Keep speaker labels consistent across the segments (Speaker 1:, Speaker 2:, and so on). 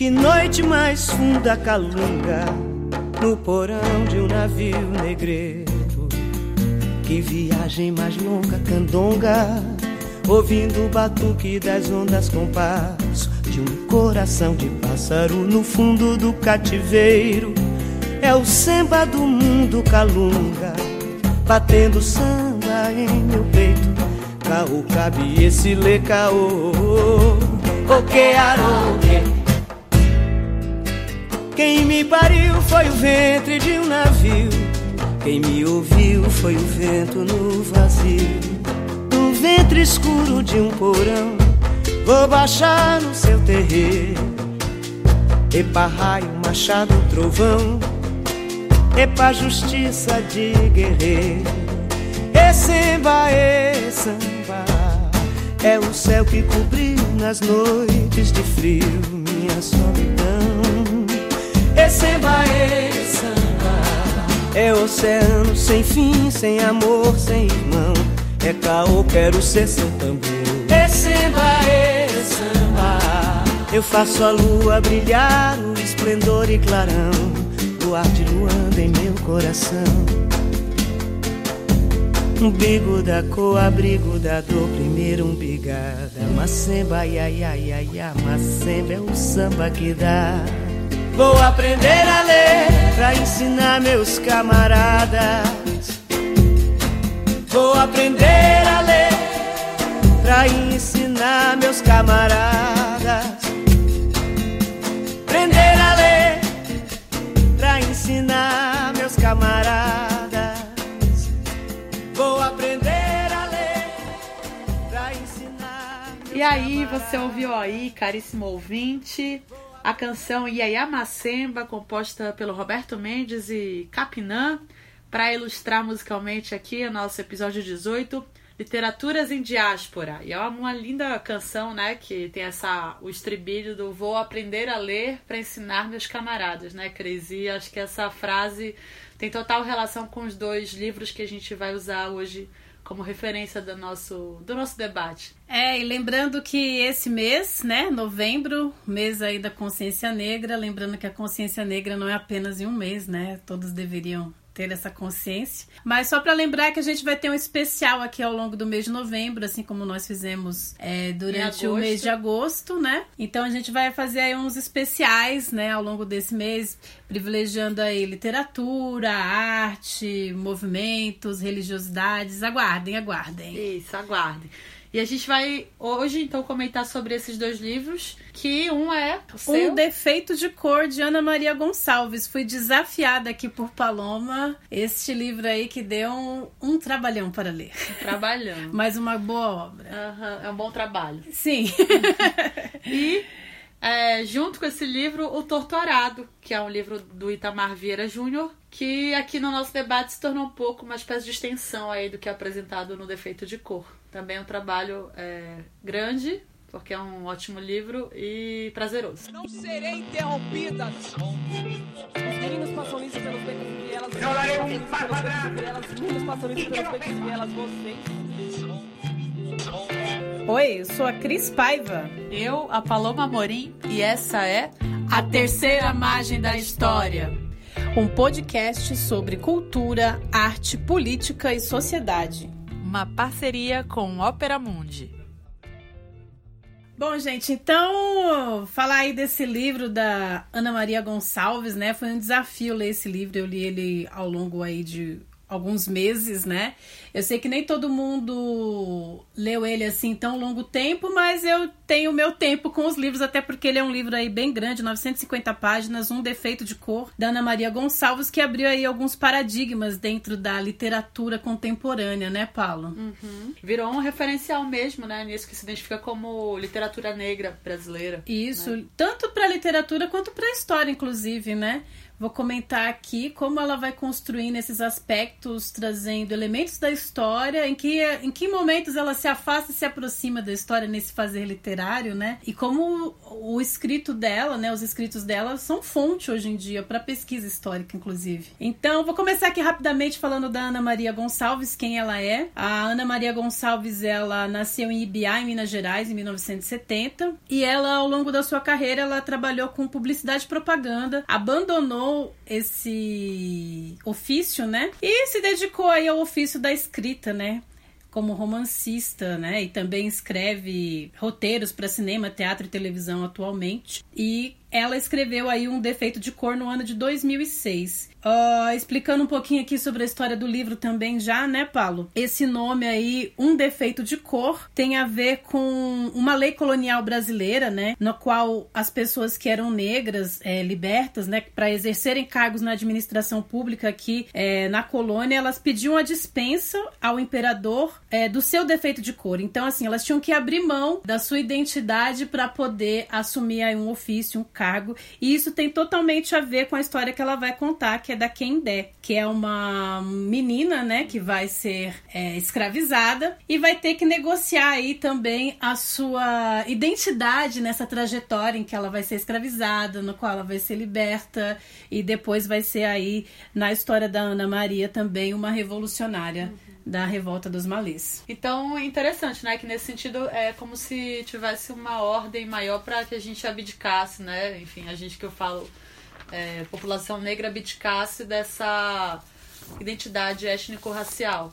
Speaker 1: Que noite mais funda calunga no porão de um navio negreiro. Que viagem mais longa, candonga, ouvindo o batuque das ondas com passo de um coração de pássaro no fundo do cativeiro. É o samba do mundo calunga, batendo samba em meu peito. Caô, cabe esse lê caô, o que. Quem me pariu foi o ventre de um navio. Quem me ouviu foi o vento no vazio. No ventre escuro de um porão, vou baixar no seu terreiro. Epa, raio, machado, trovão. Epa, justiça de guerreiro. E samba, e samba. É o céu que cobriu nas noites de frio minha solidão. Receba esse samba. É oceano sem fim, sem amor, sem irmão. É caô, quero ser seu tambor. Receba esse samba. Eu faço a lua brilhar no esplendor e clarão. Luar de luanda em meu coração. Umbigo da cor, abrigo da dor, primeiro umbigada. Macemba, ia, ia, ia, ia, macemba é o samba que dá. Vou aprender a ler pra ensinar meus camaradas. Vou aprender a ler pra ensinar meus camaradas. Aprender a ler pra ensinar meus camaradas. Vou aprender a ler pra ensinar.
Speaker 2: E aí, você ouviu aí, caríssimo ouvinte? A canção Iaiá Macemba, composta pelo Roberto Mendes e Capinã, para ilustrar musicalmente aqui o nosso episódio 18, Literaturas em Diáspora. E é uma linda canção, né, que tem essa o estribilho do vou aprender a ler para ensinar meus camaradas, né, Cris? E acho que essa frase tem total relação com os dois livros que a gente vai usar hoje como referência do nosso, do nosso debate.
Speaker 3: É, e lembrando que esse mês, né, novembro, mês aí da consciência negra, lembrando que a consciência negra não é apenas em um mês, né, todos deveriam ter essa consciência. Mas só para lembrar que a gente vai ter um especial aqui ao longo do mês de novembro, assim como nós fizemos é, durante o mês de agosto, né? Então a gente vai fazer aí uns especiais, né, ao longo desse mês, privilegiando aí literatura, arte, movimentos, religiosidades. Aguardem, aguardem.
Speaker 2: Isso, aguardem. E a gente vai hoje então comentar sobre esses dois livros, que um é
Speaker 3: Um Defeito de Cor de Ana Maria Gonçalves. Fui desafiada aqui por Paloma. Este livro aí que deu um, um trabalhão para ler.
Speaker 2: Um trabalhão.
Speaker 3: Mas uma boa obra.
Speaker 2: Uhum, é um bom trabalho.
Speaker 3: Sim.
Speaker 2: e é, junto com esse livro, O Torturado, que é um livro do Itamar Vieira Júnior, que aqui no nosso debate se tornou um pouco uma espécie de extensão aí do que é apresentado no Defeito de Cor. Também é um trabalho é, grande, porque é um ótimo livro e prazeroso.
Speaker 4: Não serei interrompida. Os meninos passam isso pelos becos e elas. Eu darei um. Os meninos passam isso pelos becos e elas. Vocês.
Speaker 3: Oi, eu sou a Cris Paiva.
Speaker 2: Eu, a Paloma Morim, e essa é
Speaker 3: A Terceira Margem da História. Um podcast sobre cultura, arte, política e sociedade
Speaker 2: uma parceria com Ópera Mundi.
Speaker 3: Bom, gente, então falar aí desse livro da Ana Maria Gonçalves, né? Foi um desafio ler esse livro. Eu li ele ao longo aí de alguns meses, né? Eu sei que nem todo mundo leu ele assim tão longo tempo, mas eu tenho meu tempo com os livros, até porque ele é um livro aí bem grande, 950 páginas, Um Defeito de Cor, da Ana Maria Gonçalves, que abriu aí alguns paradigmas dentro da literatura contemporânea, né, Paulo?
Speaker 2: Uhum. Virou um referencial mesmo, né, nisso que se identifica como literatura negra brasileira.
Speaker 3: Isso,
Speaker 2: né?
Speaker 3: tanto para literatura quanto para história, inclusive, né? Vou comentar aqui como ela vai construindo esses aspectos, trazendo elementos da história, em que, em que momentos ela se afasta e se aproxima da história nesse fazer literário, né? E como o escrito dela, né, os escritos dela são fonte hoje em dia para pesquisa histórica, inclusive. Então, vou começar aqui rapidamente falando da Ana Maria Gonçalves, quem ela é. A Ana Maria Gonçalves, ela nasceu em Ibiá, em Minas Gerais, em 1970, e ela ao longo da sua carreira ela trabalhou com publicidade e propaganda, abandonou esse ofício, né? E se dedicou aí ao ofício da escrita, né? Como romancista, né? E também escreve roteiros para cinema, teatro e televisão atualmente. E ela escreveu aí um defeito de cor no ano de 2006. Uh, explicando um pouquinho aqui sobre a história do livro também já, né, Paulo? Esse nome aí, Um Defeito de Cor, tem a ver com uma lei colonial brasileira, né, no qual as pessoas que eram negras, é, libertas, né, para exercerem cargos na administração pública aqui é, na colônia, elas pediam a dispensa ao imperador é, do seu defeito de cor. Então, assim, elas tinham que abrir mão da sua identidade para poder assumir aí um ofício, um cargo. E isso tem totalmente a ver com a história que ela vai contar, que que é da Kendé, que é uma menina, né, que vai ser é, escravizada e vai ter que negociar aí também a sua identidade nessa trajetória em que ela vai ser escravizada, no qual ela vai ser liberta e depois vai ser aí na história da Ana Maria também uma revolucionária. Uhum da revolta dos malês.
Speaker 2: Então, interessante, né? Que nesse sentido é como se tivesse uma ordem maior para que a gente abdicasse, né? Enfim, a gente que eu falo é, população negra abdicasse dessa identidade étnico-racial.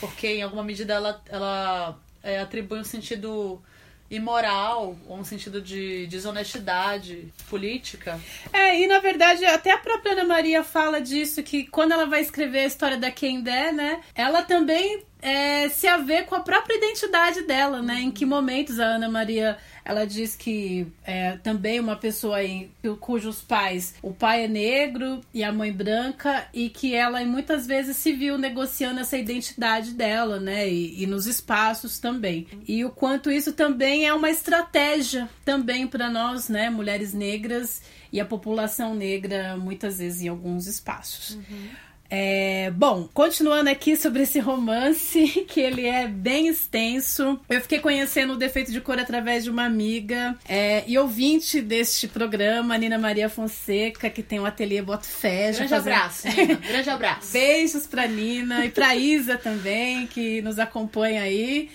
Speaker 2: Porque, em alguma medida, ela, ela é, atribui um sentido imoral, ou um sentido de desonestidade política.
Speaker 3: É, e na verdade, até a própria Ana Maria fala disso, que quando ela vai escrever a história da Kendé, né, ela também é, se a ver com a própria identidade dela, né, em que momentos a Ana Maria ela diz que é também uma pessoa aí, cujos pais, o pai é negro e a mãe branca, e que ela muitas vezes se viu negociando essa identidade dela, né? E, e nos espaços também. E o quanto isso também é uma estratégia também para nós, né, mulheres negras e a população negra, muitas vezes em alguns espaços. Uhum. É, bom, continuando aqui sobre esse romance, que ele é bem extenso. Eu fiquei conhecendo o Defeito de Cor através de uma amiga é, e ouvinte deste programa, Nina Maria Fonseca, que tem um ateliê Boto Fé.
Speaker 2: Grande fazendo... abraço, Nina. Grande abraço.
Speaker 3: Beijos pra Nina e pra Isa também, que nos acompanha aí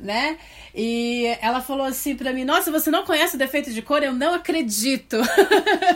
Speaker 3: né? E ela falou assim para mim: Nossa, você não conhece o defeito de cor? Eu não acredito.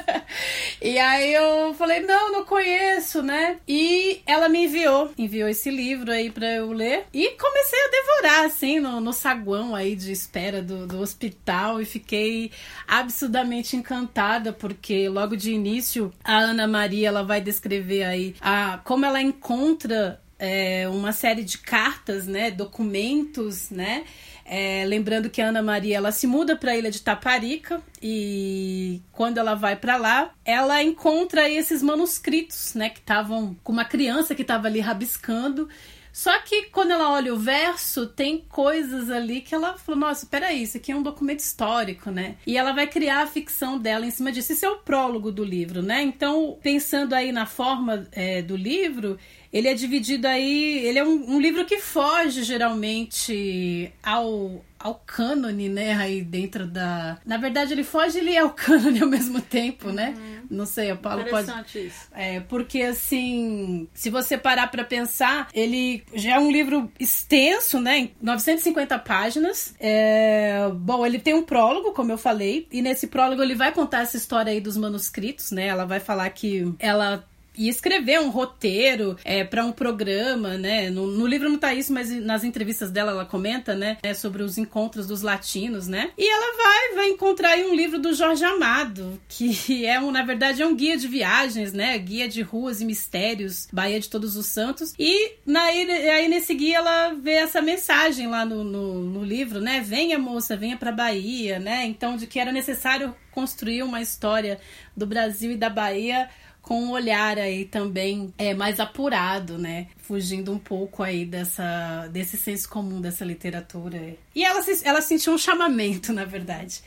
Speaker 3: e aí eu falei: Não, não conheço, né? E ela me enviou, enviou esse livro aí para eu ler e comecei a devorar, assim, no, no saguão aí de espera do, do hospital e fiquei absurdamente encantada porque logo de início a Ana Maria ela vai descrever aí a, como ela encontra é, uma série de cartas, né, documentos, né, é, lembrando que a Ana Maria ela se muda para a ilha de Taparica e quando ela vai para lá, ela encontra esses manuscritos, né, que estavam com uma criança que estava ali rabiscando só que quando ela olha o verso, tem coisas ali que ela falou: nossa, peraí, isso aqui é um documento histórico, né? E ela vai criar a ficção dela em cima disso. Isso é o prólogo do livro, né? Então, pensando aí na forma é, do livro, ele é dividido aí. Ele é um, um livro que foge geralmente ao, ao cânone, né? Aí dentro da. Na verdade, ele foge ele é ao cânone ao mesmo tempo, né? uhum. né? Não sei, o Paulo pode.
Speaker 2: Isso.
Speaker 3: É, porque assim, se você parar para pensar, ele já é um livro extenso, né? 950 páginas. É... Bom, ele tem um prólogo, como eu falei, e nesse prólogo ele vai contar essa história aí dos manuscritos, né? Ela vai falar que ela e escrever um roteiro é, para um programa, né? No, no, livro não tá isso, mas nas entrevistas dela ela comenta, né? É, sobre os encontros dos latinos, né? E ela vai, vai encontrar aí um livro do Jorge Amado, que é um, na verdade, é um guia de viagens, né? Guia de ruas e mistérios, Bahia de Todos os Santos. E na, aí nesse guia ela vê essa mensagem lá no, no, no livro, né? Venha, moça, venha para Bahia, né? Então, de que era necessário construir uma história do Brasil e da Bahia com um olhar aí também é mais apurado, né? Fugindo um pouco aí dessa, desse senso comum dessa literatura. E ela, ela sentiu um chamamento, na verdade.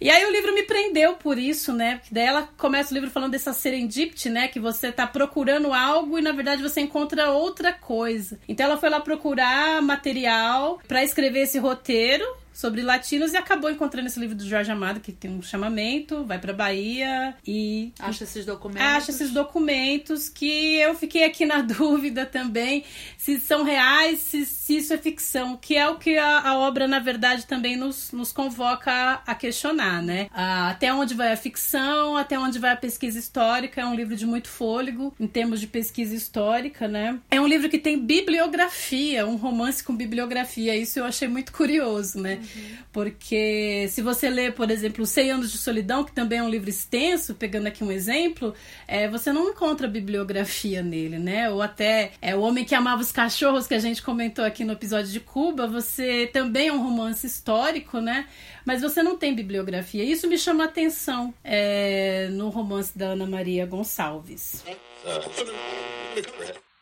Speaker 3: E aí o livro me prendeu por isso, né? Porque daí ela começa o livro falando dessa serendipity, né? Que você tá procurando algo e na verdade você encontra outra coisa. Então ela foi lá procurar material para escrever esse roteiro sobre latinos e acabou encontrando esse livro do Jorge Amado, que tem um chamamento, vai pra Bahia e.
Speaker 2: Acha esses documentos.
Speaker 3: Acha esses documentos que eu fiquei aqui na dúvida também se são reais, se, se isso é ficção, que é o que a, a obra, na verdade, também nos, nos convoca a, questionar, né? Ah, até onde vai a ficção, até onde vai a pesquisa histórica, é um livro de muito fôlego em termos de pesquisa histórica, né? É um livro que tem bibliografia, um romance com bibliografia, isso eu achei muito curioso, né? Porque se você lê, por exemplo, 100 Anos de Solidão, que também é um livro extenso, pegando aqui um exemplo, é, você não encontra bibliografia nele, né? Ou até é, O Homem que Amava os Cachorros, que a gente comentou aqui no episódio de Cuba, você também é um romance histórico, né? Mas você não tem bibliografia. Isso me chama a atenção é, no romance da Ana Maria Gonçalves.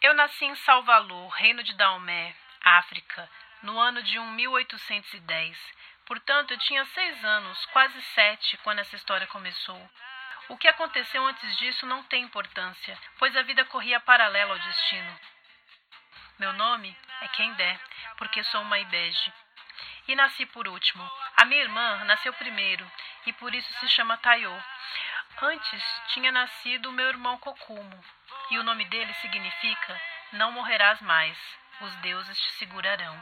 Speaker 5: Eu nasci em Salvador, reino de Daomé, África no ano de 1810. Portanto, eu tinha seis anos, quase sete, quando essa história começou. O que aconteceu antes disso não tem importância, pois a vida corria paralela ao destino. Meu nome é Kendé, porque sou uma ibege. E nasci por último. A minha irmã nasceu primeiro, e por isso se chama Taiô. Antes tinha nascido meu irmão Kokumo, e o nome dele significa Não morrerás mais, os deuses te segurarão.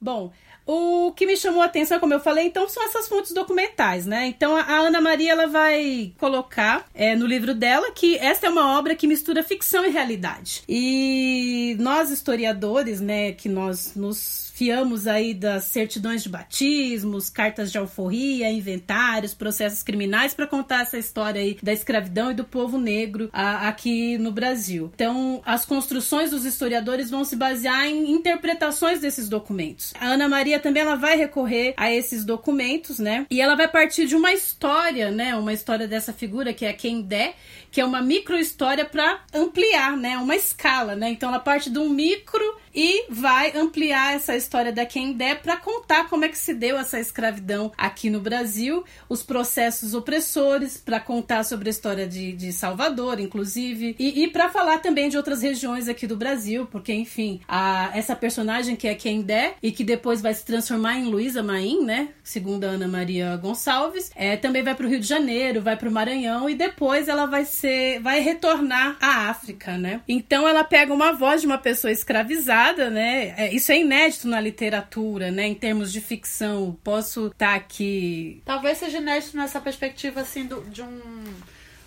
Speaker 3: Bom, o que me chamou a atenção, como eu falei, então são essas fontes documentais, né? Então a Ana Maria ela vai colocar é, no livro dela que esta é uma obra que mistura ficção e realidade. E nós historiadores, né, que nós nos fiamos aí das certidões de batismos, cartas de alforria, inventários, processos criminais para contar essa história aí da escravidão e do povo negro a, aqui no Brasil. Então, as construções dos historiadores vão se basear em interpretações desses documentos. A Ana Maria também ela vai recorrer a esses documentos, né? E ela vai partir de uma história, né? Uma história dessa figura que é quem der, que é uma micro história para ampliar, né? Uma escala, né? Então ela parte de um micro e vai ampliar essa história da quem der para contar como é que se deu essa escravidão aqui no Brasil, os processos opressores, para contar sobre a história de, de Salvador, inclusive, e, e para falar também de outras regiões aqui do Brasil, porque, enfim, a, essa personagem que é der e que depois vai se transformar em Luísa Maim, né? Segundo a Ana Maria Gonçalves, é, também vai para o Rio de Janeiro, vai para o Maranhão e depois ela vai ser, vai retornar à África, né? Então ela pega uma voz de uma pessoa escravizada né? É, isso é inédito na literatura, né? Em termos de ficção. Posso estar tá aqui.
Speaker 2: Talvez seja inédito nessa perspectiva, assim, do, de um.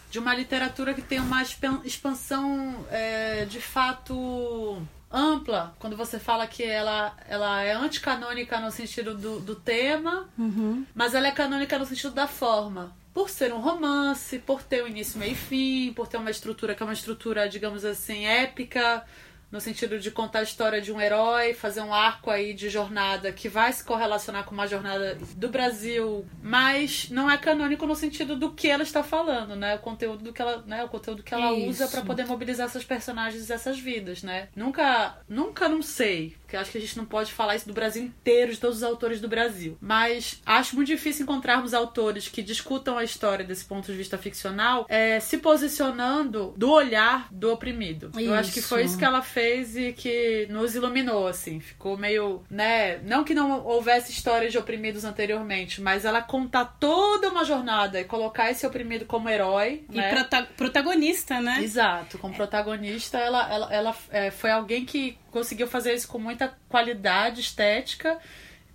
Speaker 2: De uma literatura que tem uma expansão é, de fato ampla, quando você fala que ela, ela é anticanônica no sentido do, do tema,
Speaker 3: uhum.
Speaker 2: mas ela é canônica no sentido da forma. Por ser um romance, por ter um início, meio e fim, por ter uma estrutura que é uma estrutura, digamos assim, épica, no sentido de contar a história de um herói, fazer um arco aí de jornada que vai se correlacionar com uma jornada do Brasil, mas não é canônico no sentido do que ela está falando, né? O conteúdo do que ela, né? O conteúdo que ela Isso. usa para poder mobilizar essas personagens e essas vidas, né? Nunca, nunca não sei, porque acho que a gente não pode falar isso do Brasil inteiro, de todos os autores do Brasil, mas acho muito difícil encontrarmos autores que discutam a história desse ponto de vista ficcional, é, se posicionando do olhar do oprimido. Isso. Eu acho que foi isso que ela fez fez e que nos iluminou, assim. Ficou meio, né? Não que não houvesse histórias de oprimidos anteriormente, mas ela contar toda uma jornada e colocar esse oprimido como herói.
Speaker 3: E né? prota protagonista, né?
Speaker 2: Exato, como protagonista, ela, ela, ela é, foi alguém que conseguiu fazer isso com muita qualidade estética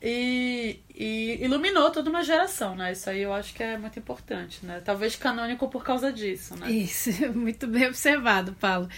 Speaker 2: e, e, iluminou toda uma geração, né? Isso aí eu acho que é muito importante, né? Talvez canônico por causa disso, né?
Speaker 3: Isso, muito bem observado, Paulo.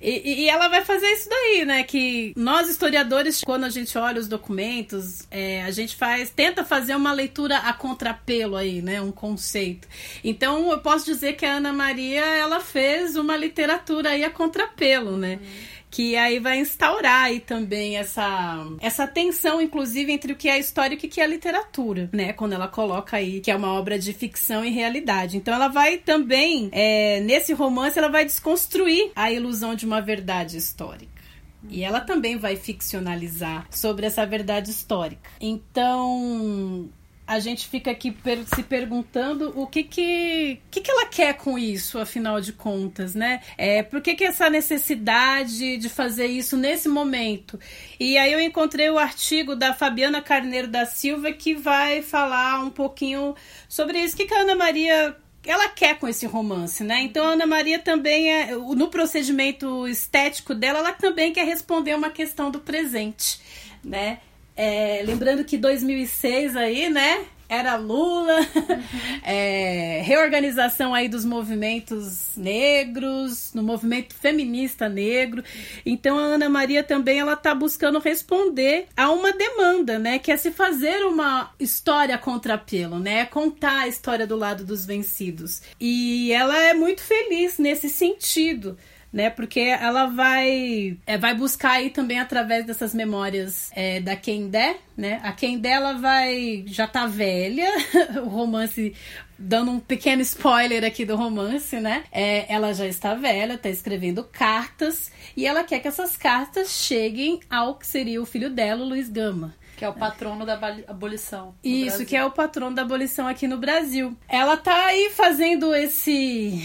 Speaker 3: E, e ela vai fazer isso daí, né? Que nós historiadores, quando a gente olha os documentos, é, a gente faz, tenta fazer uma leitura a contrapelo aí, né? Um conceito. Então eu posso dizer que a Ana Maria ela fez uma literatura aí a contrapelo, né? Hum que aí vai instaurar aí também essa, essa tensão, inclusive, entre o que é história e o que é literatura, né? Quando ela coloca aí que é uma obra de ficção e realidade. Então ela vai também, é, nesse romance, ela vai desconstruir a ilusão de uma verdade histórica. E ela também vai ficcionalizar sobre essa verdade histórica. Então, a gente fica aqui se perguntando o que que, que que ela quer com isso, afinal de contas, né? É, por que, que essa necessidade de fazer isso nesse momento? E aí eu encontrei o artigo da Fabiana Carneiro da Silva que vai falar um pouquinho sobre isso. O que, que a Ana Maria ela quer com esse romance, né? Então a Ana Maria também é, no procedimento estético dela, ela também quer responder uma questão do presente, né? É, lembrando que 2006 aí, né? Era Lula, uhum. é, reorganização aí dos movimentos negros, no movimento feminista negro. Então a Ana Maria também ela tá buscando responder a uma demanda, né? Que é se fazer uma história contra pelo, né? Contar a história do lado dos vencidos. E ela é muito feliz nesse sentido né? Porque ela vai é, vai buscar aí também através dessas memórias é, da Kendé, né? A Kendé ela vai já tá velha, o romance dando um pequeno spoiler aqui do romance, né? É, ela já está velha, está escrevendo cartas e ela quer que essas cartas cheguem ao que seria o filho dela, o Luiz Gama.
Speaker 2: Que é o patrono da abolição.
Speaker 3: Isso, Brasil. que é o patrono da abolição aqui no Brasil. Ela tá aí fazendo esse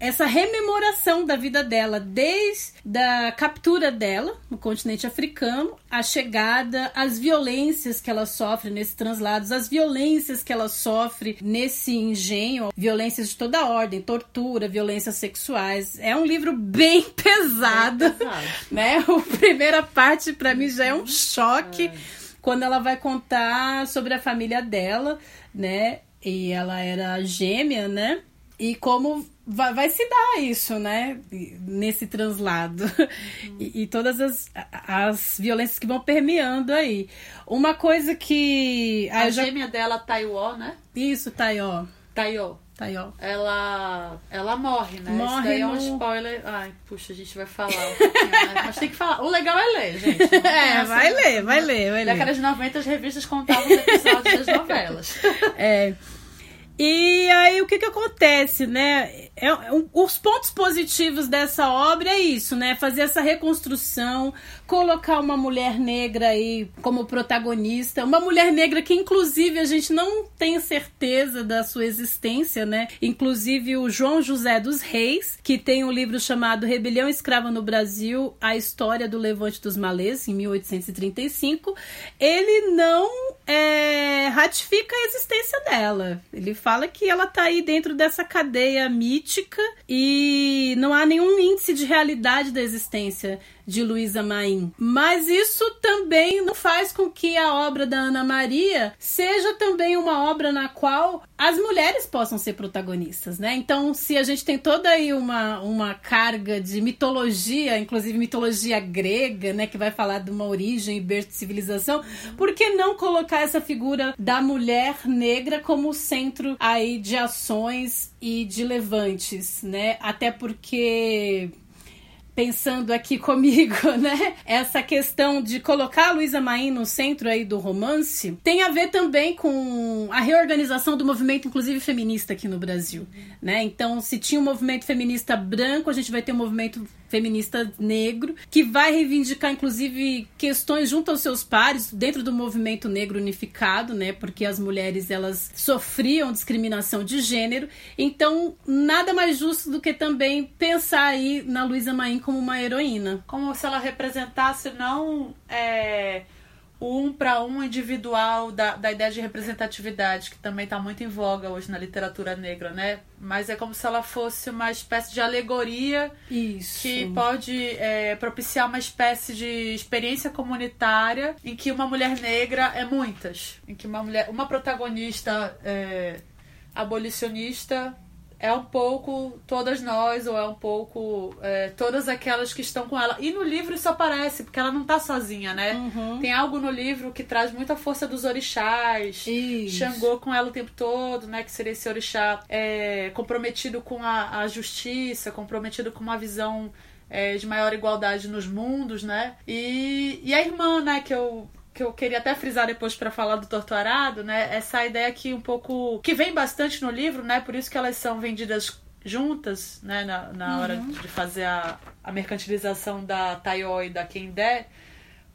Speaker 3: essa rememoração da vida dela, desde a captura dela no continente africano, a chegada, as violências que ela sofre nesses translados, as violências que ela sofre nesse engenho, violências de toda ordem, tortura, violências sexuais. É um livro bem pesado, pesado. né? A primeira parte para mim já é um choque é. quando ela vai contar sobre a família dela, né? E ela era gêmea, né? E como vai, vai se dar isso, né? Nesse translado. Uhum. E, e, todas as, as violências que vão permeando aí. Uma coisa que.
Speaker 2: A gêmea já... dela, Taiwo, né?
Speaker 3: Isso, Taiwo.
Speaker 2: Taiwo.
Speaker 3: Taiwo.
Speaker 2: Ela, ela morre, né?
Speaker 3: Morre Isso daí
Speaker 2: no... é um spoiler. Ai, puxa, a gente vai falar um pouquinho? Mas tem que falar. O legal é ler, gente.
Speaker 3: é, vai ler, vai ler, vai ler.
Speaker 2: Década de 90 as revistas contavam os episódios das novelas.
Speaker 3: É. E aí o que que acontece, né? É, um, os pontos positivos dessa obra é isso, né? Fazer essa reconstrução, colocar uma mulher negra aí como protagonista, uma mulher negra que inclusive a gente não tem certeza da sua existência, né? Inclusive o João José dos Reis, que tem um livro chamado Rebelião Escrava no Brasil: A História do Levante dos Malês, em 1835, ele não é, ratifica a existência dela. Ele fala que ela tá aí dentro dessa cadeia mítica e não há nenhum índice de realidade da existência de Luísa Maim. Mas isso também não faz com que a obra da Ana Maria seja também uma obra na qual as mulheres possam ser protagonistas, né? Então, se a gente tem toda aí uma, uma carga de mitologia, inclusive mitologia grega, né, que vai falar de uma origem e berço de civilização, por que não colocar essa figura da mulher negra como centro aí de ações e de levantes, né? Até porque pensando aqui comigo, né? Essa questão de colocar a Luísa Maim no centro aí do romance tem a ver também com a reorganização do movimento, inclusive feminista aqui no Brasil, né? Então, se tinha um movimento feminista branco, a gente vai ter um movimento feminista negro, que vai reivindicar, inclusive, questões junto aos seus pares dentro do movimento negro unificado, né? Porque as mulheres elas sofriam discriminação de gênero. Então, nada mais justo do que também pensar aí na Luísa Maim como uma heroína.
Speaker 2: Como se ela representasse não. É o um para um individual da, da ideia de representatividade, que também está muito em voga hoje na literatura negra, né? Mas é como se ela fosse uma espécie de alegoria
Speaker 3: Isso.
Speaker 2: que pode é, propiciar uma espécie de experiência comunitária em que uma mulher negra é muitas, em que uma mulher, uma protagonista é, abolicionista é um pouco todas nós, ou é um pouco é, todas aquelas que estão com ela. E no livro isso aparece, porque ela não tá sozinha, né?
Speaker 3: Uhum.
Speaker 2: Tem algo no livro que traz muita força dos orixás.
Speaker 3: Isso.
Speaker 2: Xangô com ela o tempo todo, né? Que seria esse orixá é, comprometido com a, a justiça, comprometido com uma visão é, de maior igualdade nos mundos, né? E, e a irmã, né, que eu que eu queria até frisar depois para falar do Torturado, né? Essa ideia que um pouco que vem bastante no livro, né? Por isso que elas são vendidas juntas, né? Na, na uhum. hora de fazer a, a mercantilização da Taiyo e da Kendé,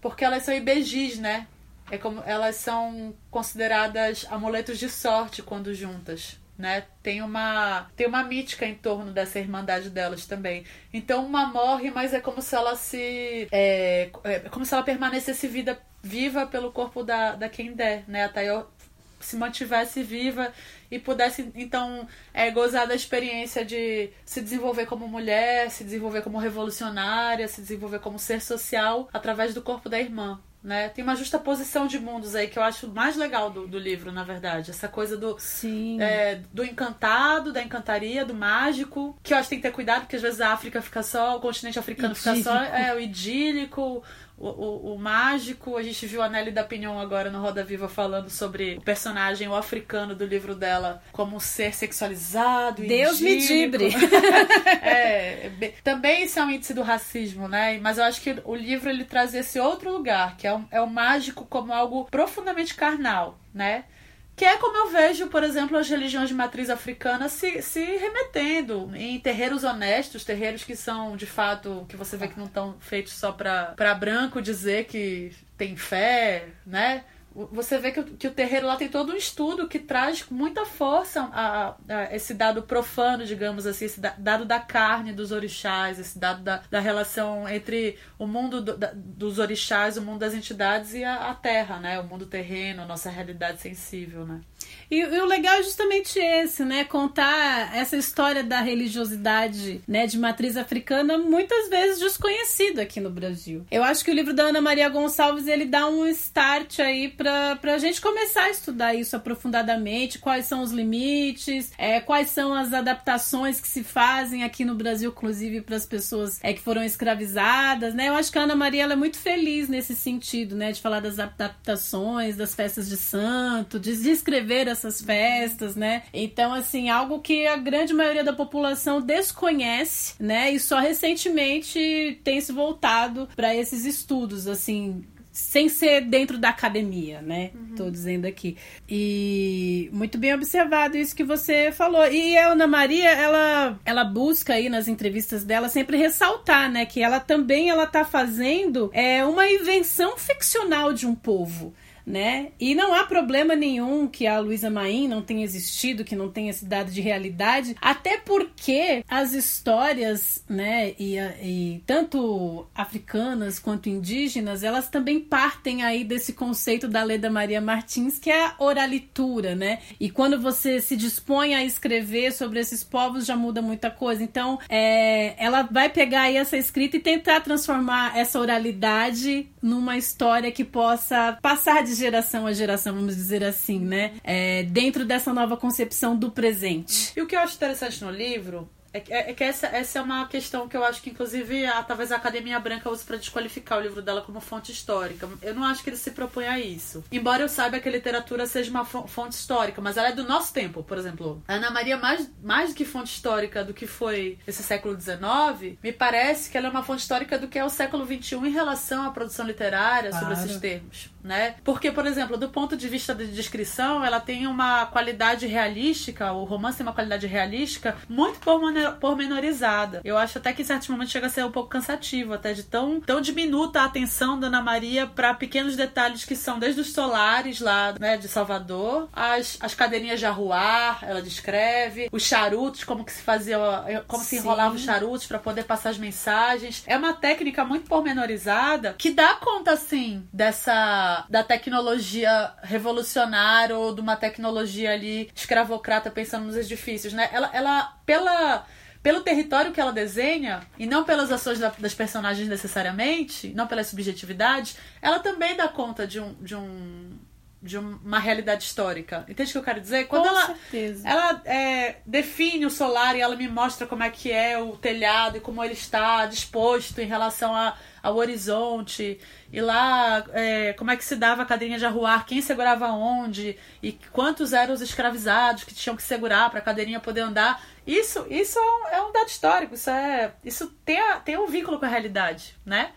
Speaker 2: porque elas são IBGs, né? É como elas são consideradas amuletos de sorte quando juntas né? Tem uma tem uma mítica em torno dessa irmandade delas também. Então uma morre, mas é como se ela se é, é como se ela permanecesse vida viva pelo corpo da da quem der, né? A Tayo se mantivesse viva e pudesse então é, gozar da experiência de se desenvolver como mulher, se desenvolver como revolucionária, se desenvolver como ser social através do corpo da irmã né? Tem uma justa posição de mundos aí que eu acho mais legal do, do livro, na verdade. Essa coisa do
Speaker 3: Sim.
Speaker 2: É, do encantado, da encantaria, do mágico, que eu acho que tem que ter cuidado, porque às vezes a África fica só, o continente africano idílico. fica só, é, o idílico, o, o, o, mágico. A gente viu a Nelly da Pinhon agora no Roda Viva falando sobre o personagem, o africano do livro dela, como um ser sexualizado.
Speaker 3: Deus me dibre!
Speaker 2: é, também isso é um índice do racismo, né? Mas eu acho que o livro ele traz esse outro lugar, que é o, é o mágico como algo profundamente carnal, né? Que é como eu vejo, por exemplo, as religiões de matriz africana se, se remetendo em terreiros honestos, terreiros que são, de fato, que você vê que não estão feitos só para branco dizer que tem fé, né? Você vê que o, que o terreiro lá tem todo um estudo que traz com muita força a, a, esse dado profano, digamos assim, esse dado da carne dos orixás, esse dado da, da relação entre o mundo do, da, dos orixás, o mundo das entidades e a, a terra, né? O mundo terreno, a nossa realidade sensível, né?
Speaker 3: E, e, o legal é justamente esse, né? Contar essa história da religiosidade, né, de matriz africana, muitas vezes desconhecida aqui no Brasil. Eu acho que o livro da Ana Maria Gonçalves ele dá um start aí para a gente começar a estudar isso aprofundadamente, quais são os limites, é, quais são as adaptações que se fazem aqui no Brasil, inclusive para as pessoas é, que foram escravizadas, né? Eu acho que a Ana Maria ela é muito feliz nesse sentido, né? De falar das adaptações, das festas de santo, de descrever as essas festas, né? Então, assim, algo que a grande maioria da população desconhece, né? E só recentemente tem se voltado para esses estudos, assim, sem ser dentro da academia, né? Uhum. Tô dizendo aqui. E muito bem observado isso que você falou. E a Ana Maria, ela, ela busca aí nas entrevistas dela sempre ressaltar, né, que ela também ela tá fazendo é uma invenção ficcional de um povo né? E não há problema nenhum que a Luísa Maim não tenha existido, que não tenha se dado de realidade, até porque as histórias, né, e, e tanto africanas quanto indígenas, elas também partem aí desse conceito da Leda Maria Martins, que é a oralitura, né? E quando você se dispõe a escrever sobre esses povos, já muda muita coisa. Então, é, ela vai pegar aí essa escrita e tentar transformar essa oralidade numa história que possa passar de de geração a geração, vamos dizer assim, né? É, dentro dessa nova concepção do presente.
Speaker 2: E o que eu acho interessante no livro é, é, é, que essa, essa é uma questão que eu acho que, inclusive, a, talvez a Academia Branca use para desqualificar o livro dela como fonte histórica. Eu não acho que ele se propõe a isso. Embora eu saiba que a literatura seja uma fonte histórica, mas ela é do nosso tempo. Por exemplo, a Ana Maria, mais, mais do que fonte histórica do que foi esse século XIX, me parece que ela é uma fonte histórica do que é o século XXI em relação à produção literária claro. sobre esses termos. Né? Porque, por exemplo, do ponto de vista de descrição, ela tem uma qualidade realística, o romance tem uma qualidade realística muito pormenorizada. Eu acho até que em certos momentos chega a ser um pouco cansativo, até de tão, tão diminuta a atenção da Ana Maria para pequenos detalhes que são desde os solares lá, né, de Salvador, as, as cadeirinhas de arruar, ela descreve, os charutos, como que se fazia, como Sim. se enrolava os charutos para poder passar as mensagens. É uma técnica muito pormenorizada que dá conta, assim, dessa da tecnologia revolucionária ou de uma tecnologia ali escravocrata pensando nos edifícios, né? Ela, ela pela pelo território que ela desenha, e não pelas ações da, das personagens necessariamente, não pelas subjetividades, ela também dá conta de um, de um de uma realidade histórica. Entende o que eu quero dizer? Quando
Speaker 3: Com
Speaker 2: ela,
Speaker 3: certeza.
Speaker 2: ela é, define o solar e ela me mostra como é que é o telhado e como ele está disposto em relação a, ao horizonte e lá é, como é que se dava a cadeirinha de arruar, quem segurava onde e quantos eram os escravizados que tinham que segurar para a cadeirinha poder andar. Isso, isso é um, é um dado histórico, isso é, isso tem, a, tem um vínculo com a realidade, né?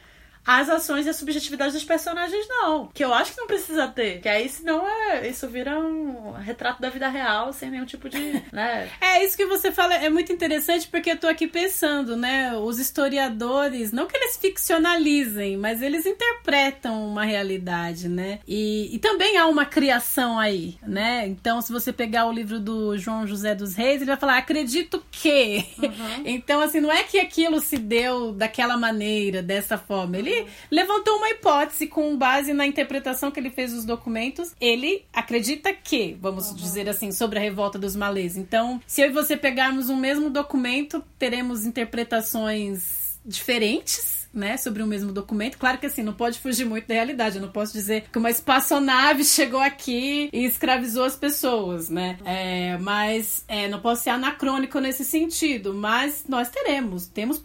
Speaker 2: As ações e a subjetividade dos personagens, não. Que eu acho que não precisa ter. Que aí, senão, é, isso vira um retrato da vida real, sem nenhum tipo de. Né?
Speaker 3: É, isso que você fala é muito interessante, porque eu tô aqui pensando, né? Os historiadores, não que eles ficcionalizem, mas eles interpretam uma realidade, né? E, e também há uma criação aí, né? Então, se você pegar o livro do João José dos Reis, ele vai falar, acredito que. Uhum. então, assim, não é que aquilo se deu daquela maneira, dessa forma. Ele levantou uma hipótese com base na interpretação que ele fez dos documentos. Ele acredita que, vamos uhum. dizer assim, sobre a revolta dos malês. Então, se eu e você pegarmos um mesmo documento, teremos interpretações diferentes né, sobre o mesmo documento. Claro que assim, não pode fugir muito da realidade. Eu não posso dizer que uma espaçonave chegou aqui e escravizou as pessoas, né? É, mas é, não posso ser anacrônico nesse sentido. Mas nós teremos, temos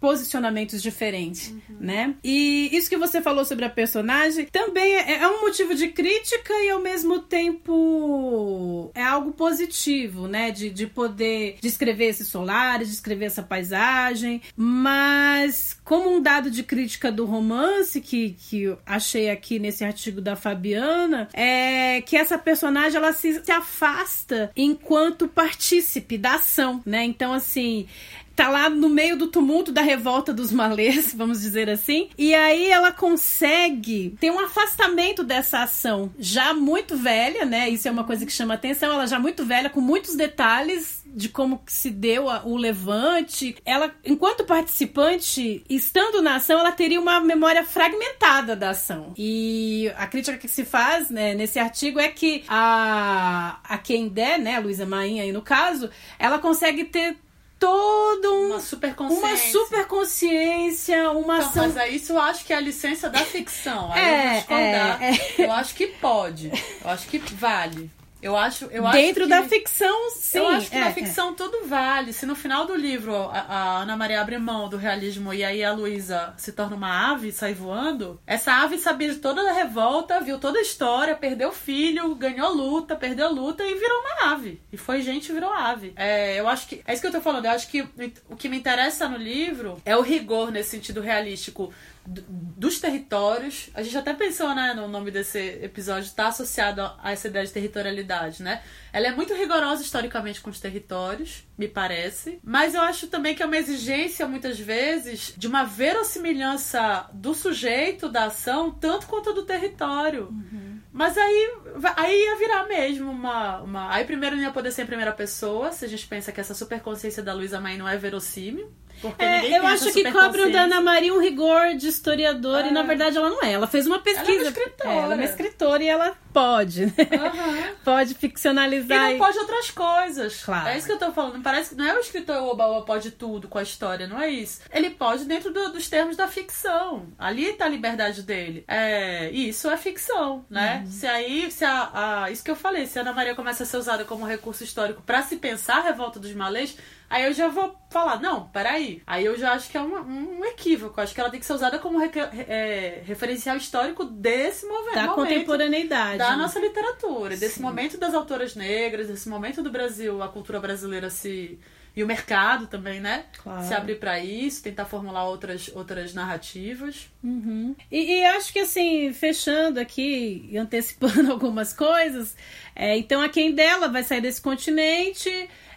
Speaker 3: posicionamentos diferentes, uhum. né? E isso que você falou sobre a personagem também é, é um motivo de crítica e ao mesmo tempo é algo positivo, né? De, de poder descrever esses solares, descrever essa paisagem, mas como um dado de crítica do romance que, que achei aqui nesse artigo da Fabiana é que essa personagem ela se, se afasta enquanto partícipe da ação, né? Então, assim, tá lá no meio do tumulto da revolta dos malês, vamos dizer assim. E aí ela consegue ter um afastamento dessa ação já muito velha, né? Isso é uma coisa que chama atenção. Ela já muito velha, com muitos detalhes de como se deu a, o levante. Ela, enquanto participante, estando na ação, ela teria uma memória fragmentada da ação. E a crítica que se faz né, nesse artigo é que a, a quem der, né, a Luísa Mainha aí no caso, ela consegue ter todo um,
Speaker 2: uma super consciência,
Speaker 3: uma super consciência, uma
Speaker 2: então,
Speaker 3: ação.
Speaker 2: Mas é isso eu acho que é a licença da ficção. Aí é, eu, é, é. eu acho que pode. Eu acho que vale. Eu acho, eu
Speaker 3: Dentro
Speaker 2: acho
Speaker 3: da ficção, sim.
Speaker 2: Eu acho que
Speaker 3: é,
Speaker 2: na ficção é. tudo vale. Se no final do livro a, a, Ana Maria abre mão do realismo e aí a Luísa se torna uma ave e sai voando, essa ave sabia de toda a revolta, viu toda a história, perdeu o filho, ganhou luta, perdeu luta e virou uma ave. E foi gente e virou ave. É, eu acho que. É isso que eu tô falando. Eu acho que o que me interessa no livro é o rigor nesse sentido realístico dos territórios. A gente até pensou, né, no nome desse episódio, está associado a essa ideia de territorialidade, né? Ela é muito rigorosa historicamente com os territórios, me parece. Mas eu acho também que é uma exigência, muitas vezes, de uma verossimilhança do sujeito da ação, tanto quanto do território. Uhum. Mas aí, aí ia virar mesmo uma, uma. Aí primeiro não ia poder ser em primeira pessoa, se a gente pensa que essa superconsciência da Luísa Mãe não é verossímil.
Speaker 3: É, eu acho que cobram da Ana Maria um rigor de historiadora e na verdade ela não é. Ela fez uma pesquisa. Ela é uma
Speaker 2: escritora. É, ela
Speaker 3: é uma escritora e ela pode, né? Uhum. pode ficcionalizar.
Speaker 2: E não pode outras coisas.
Speaker 3: Claro.
Speaker 2: É isso que eu tô falando. Parece que não é o escritor Oba pode tudo com a história, não é isso. Ele pode dentro do, dos termos da ficção. Ali tá a liberdade dele. É, isso é ficção, né? Uhum. Se aí, se a, a, isso que eu falei, se a Ana Maria começa a ser usada como recurso histórico para se pensar a revolta dos malês, Aí eu já vou falar, não, peraí. Aí eu já acho que é um, um equívoco. Acho que ela tem que ser usada como re, é, referencial histórico desse movimento.
Speaker 3: Da contemporaneidade.
Speaker 2: Da nossa literatura. Sim. Desse momento das autoras negras, desse momento do Brasil, a cultura brasileira se. E o mercado também, né?
Speaker 3: Claro.
Speaker 2: Se abrir para isso, tentar formular outras, outras narrativas.
Speaker 3: Uhum. E, e, acho que assim, fechando aqui e antecipando algumas coisas, é, então a quem dela vai sair desse continente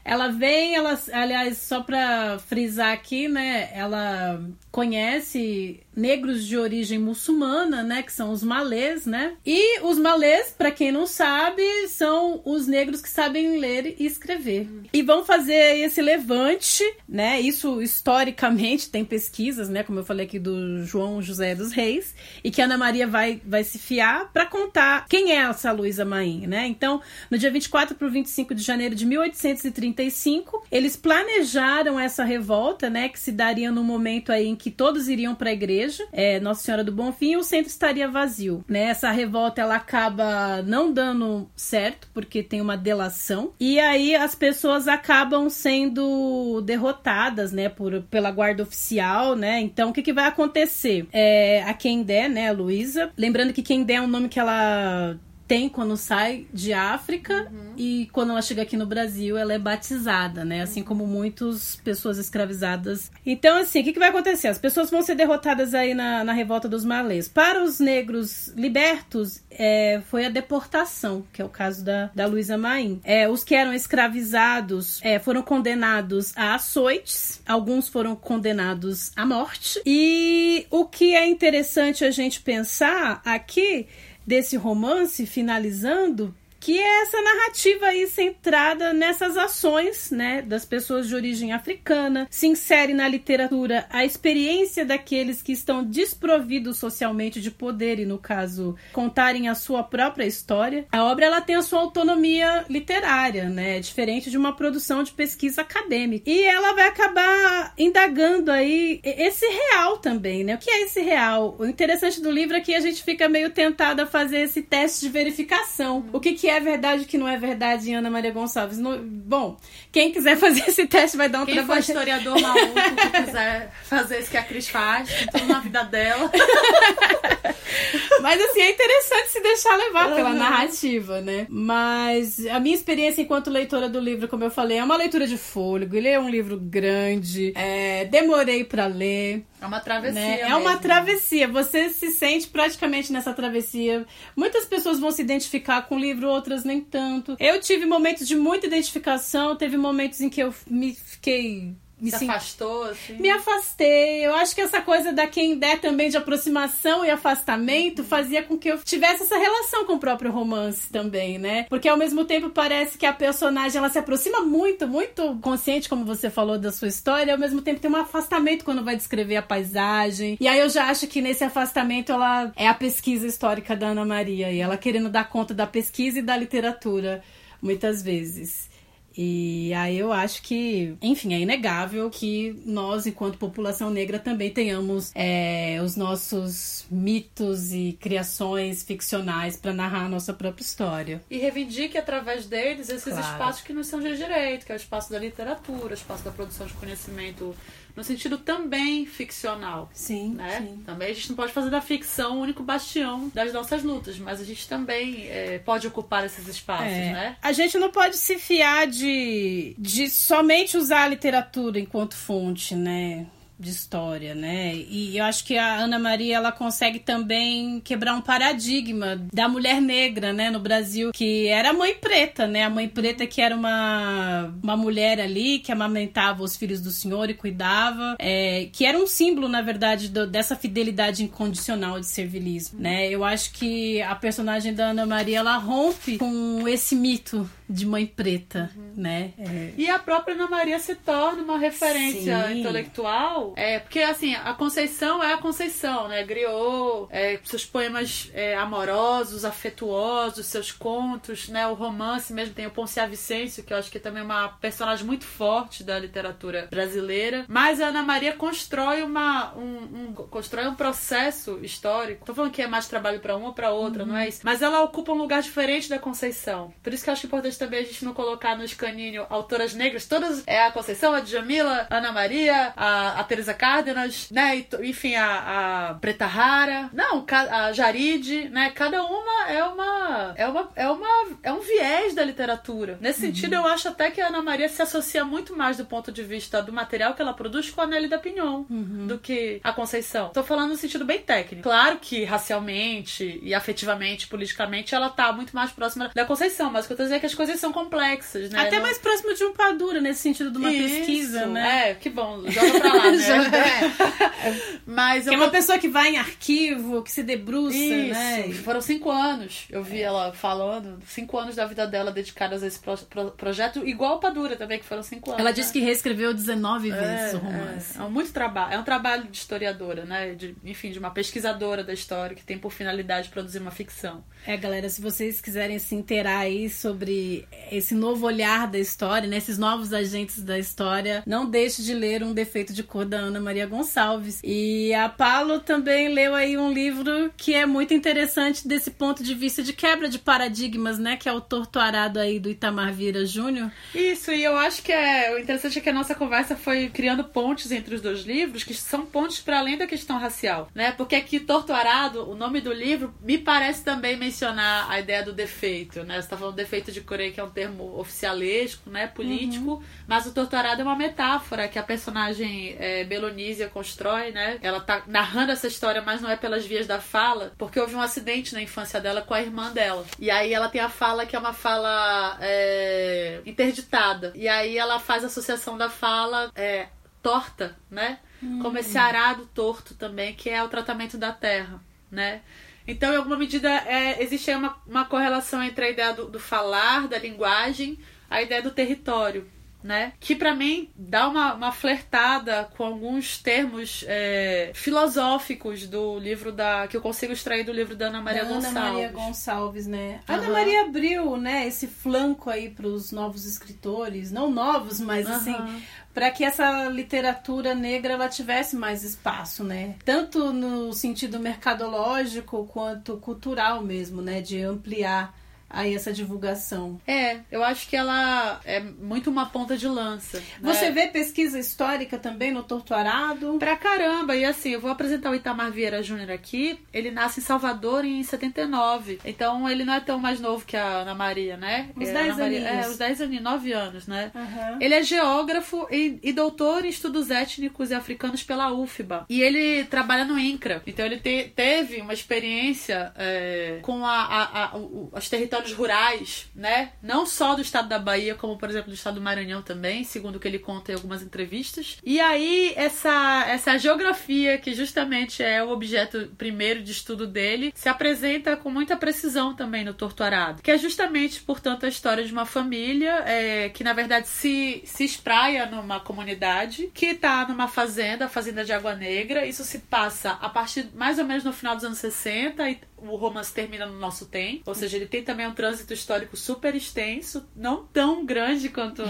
Speaker 3: ela vem, ela, aliás, só para frisar aqui, né? Ela conhece negros de origem muçulmana, né, que são os malês, né? E os malês, para quem não sabe, são os negros que sabem ler e escrever. E vão fazer esse levante, né? Isso historicamente tem pesquisas, né, como eu falei aqui do João José dos Reis, e que Ana Maria vai vai se fiar para contar quem é essa Luísa Maim, né? Então, no dia 24 para o 25 de janeiro de 1835, eles planejaram essa revolta, né, que se daria no momento aí em que todos iriam para a igreja igreja, é, Nossa Senhora do Bonfim, e o centro estaria vazio. Né? Essa revolta ela acaba não dando certo, porque tem uma delação, e aí as pessoas acabam sendo derrotadas, né, por, pela guarda oficial, né? Então, o que, que vai acontecer? É, a Kendé, né, a Luísa, lembrando que Kendé é um nome que ela tem quando sai de África uhum. e quando ela chega aqui no Brasil ela é batizada, né? Assim como muitas pessoas escravizadas. Então, assim, o que, que vai acontecer? As pessoas vão ser derrotadas aí na, na revolta dos malês. Para os negros libertos, é, foi a deportação, que é o caso da, da Luísa Maim. É, os que eram escravizados é, foram condenados a açoites, alguns foram condenados à morte. E o que é interessante a gente pensar aqui desse romance finalizando que é essa narrativa aí centrada nessas ações, né, das pessoas de origem africana, se insere na literatura a experiência daqueles que estão desprovidos socialmente de poder e no caso contarem a sua própria história. A obra ela tem a sua autonomia literária, né, diferente de uma produção de pesquisa acadêmica. E ela vai acabar indagando aí esse real também, né? O que é esse real? O interessante do livro é que a gente fica meio tentado a fazer esse teste de verificação. O que que é é verdade o que não é verdade em Ana Maria Gonçalves. No, bom, quem quiser fazer esse teste vai dar um
Speaker 2: quem
Speaker 3: trabalho.
Speaker 2: Quem for historiador maluco que quiser fazer isso que a Cris faz, tudo na vida dela.
Speaker 3: Mas assim, é interessante se deixar levar uhum. pela narrativa, né? Mas a minha experiência enquanto leitora do livro, como eu falei, é uma leitura de fôlego. Ele é um livro grande. É, demorei para ler.
Speaker 2: É uma travessia.
Speaker 3: Né? É uma travessia. Você se sente praticamente nessa travessia. Muitas pessoas vão se identificar com o livro, outras nem tanto. Eu tive momentos de muita identificação, teve momentos em que eu me fiquei
Speaker 2: me se afastou, assim?
Speaker 3: Me afastei. Eu acho que essa coisa da quem der também de aproximação e afastamento uhum. fazia com que eu tivesse essa relação com o próprio romance também, né? Porque ao mesmo tempo parece que a personagem ela se aproxima muito, muito consciente, como você falou, da sua história, e ao mesmo tempo tem um afastamento quando vai descrever a paisagem. E aí eu já acho que nesse afastamento ela é a pesquisa histórica da Ana Maria e ela querendo dar conta da pesquisa e da literatura muitas vezes. E aí eu acho que, enfim, é inegável que nós, enquanto população negra, também tenhamos é, os nossos mitos e criações ficcionais para narrar a nossa própria história.
Speaker 2: E reivindique através deles esses claro. espaços que nos são de direito, que é o espaço da literatura, o espaço da produção de conhecimento no sentido também ficcional.
Speaker 3: Sim,
Speaker 2: né?
Speaker 3: sim.
Speaker 2: Também a gente não pode fazer da ficção o único bastião das nossas lutas, mas a gente também é, pode ocupar esses espaços, é. né?
Speaker 3: A gente não pode se fiar de, de somente usar a literatura enquanto fonte, né? De história, né? E eu acho que a Ana Maria ela consegue também quebrar um paradigma da mulher negra, né, no Brasil, que era a mãe preta, né? A mãe preta que era uma, uma mulher ali que amamentava os filhos do senhor e cuidava, é, que era um símbolo, na verdade, do, dessa fidelidade incondicional de servilismo, né? Eu acho que a personagem da Ana Maria ela rompe com esse mito de mãe preta, uhum. né?
Speaker 2: É... E a própria Ana Maria se torna uma referência Sim. intelectual. É, porque, assim, a Conceição é a Conceição, né? Griot, é, seus poemas é, amorosos, afetuosos, seus contos, né? O romance mesmo. Tem o Poncia Vicêncio, que eu acho que também é uma personagem muito forte da literatura brasileira. Mas a Ana Maria constrói uma, um, um constrói um processo histórico. Tô falando que é mais trabalho para uma ou pra outra, uhum. não é isso? Mas ela ocupa um lugar diferente da Conceição. Por isso que eu acho importante também a gente não colocar no escaninho autoras negras, todas, é a Conceição, a Djamila, Ana Maria, a, a Teresa Cárdenas, né, e, enfim, a, a Preta Rara, não, a Jaride, né, cada uma é uma, é uma, é uma, é um viés da literatura. Nesse uhum. sentido, eu acho até que a Ana Maria se associa muito mais do ponto de vista do material que ela produz com a Nelly da Pinhon uhum. do que a Conceição. Tô falando no sentido bem técnico. Claro que racialmente e afetivamente, politicamente, ela tá muito mais próxima da Conceição, mas o que eu tô dizendo é que as coisas são complexas, né?
Speaker 3: Até Não... mais próximo de um Padura, nesse sentido de uma Isso, pesquisa, né?
Speaker 2: É, que bom, joga pra lá, né? é. Mas
Speaker 3: que é uma pessoa que vai em arquivo, que se debruça, Isso. né?
Speaker 2: Foram cinco anos, eu vi é. ela falando, cinco anos da vida dela dedicadas a esse pro, pro, projeto, igual o Padura também, que foram cinco anos.
Speaker 3: Ela
Speaker 2: né?
Speaker 3: disse que reescreveu 19 é, vezes o romance.
Speaker 2: É, é muito trabalho, é um trabalho de historiadora, né? De, enfim, de uma pesquisadora da história que tem por finalidade produzir uma ficção.
Speaker 3: É, galera, se vocês quiserem se inteirar aí sobre esse, novo olhar da história, né? esses novos agentes da história, não deixe de ler Um Defeito de Cor da Ana Maria Gonçalves. E a Paulo também leu aí um livro que é muito interessante desse ponto de vista de quebra de paradigmas, né? Que é o Torturado aí do Itamar Vieira Júnior.
Speaker 2: Isso, e eu acho que é o interessante é que a nossa conversa foi criando pontes entre os dois livros, que são pontes para além da questão racial, né? Porque aqui Torturado, o nome do livro, me parece também mencionar a ideia do defeito, né? Você tá falando defeito de Coreia, que é um termo oficialesco, né? Político, uhum. mas o Torturado é uma metáfora que a personagem é, Belonísia constrói, né? Ela tá narrando essa história, mas não é pelas vias da fala, porque houve um acidente na infância dela com a irmã dela. E aí ela tem a fala que é uma fala é, interditada. E aí ela faz a associação da fala é, torta, né? Hum. Como esse arado torto também, que é o tratamento da terra, né? Então, em alguma medida, é, existe uma, uma correlação entre a ideia do, do falar, da linguagem, a ideia do território né? Que para mim dá uma, uma flertada com alguns termos é, filosóficos do livro da que eu consigo extrair do livro da Ana Maria da Gonçalves.
Speaker 3: Ana Maria Gonçalves, né? Uhum. Ana Maria abriu, né, esse flanco aí para os novos escritores, não novos, mas uhum. assim, para que essa literatura negra ela tivesse mais espaço, né? Tanto no sentido mercadológico quanto cultural mesmo, né, de ampliar aí essa divulgação.
Speaker 2: É, eu acho que ela é muito uma ponta de lança.
Speaker 3: Né? Você vê pesquisa histórica também no Torturado?
Speaker 2: Pra caramba, e assim, eu vou apresentar o Itamar Vieira Júnior aqui. Ele nasce em Salvador em 79. Então ele não é tão mais novo que a Ana Maria, né?
Speaker 3: Os 10 anos.
Speaker 2: É, os 10 anos, 9 anos, né? Uhum. Ele é geógrafo e, e, doutor em estudos étnicos e africanos pela UFBA. E ele trabalha no INCRA. Então ele te, teve uma experiência é, com a, a, a, as territórios rurais, né? Não só do estado da Bahia, como por exemplo do estado do Maranhão também, segundo o que ele conta em algumas entrevistas. E aí essa essa geografia que justamente é o objeto primeiro de estudo dele, se apresenta com muita precisão também no Torturado, que é justamente, portanto, a história de uma família é, que na verdade se se espraia numa comunidade que está numa fazenda, a fazenda de Água Negra. Isso se passa a partir mais ou menos no final dos anos 60 e o romance termina no nosso tempo. Ou seja, ele tem também um trânsito histórico super extenso, não tão grande quanto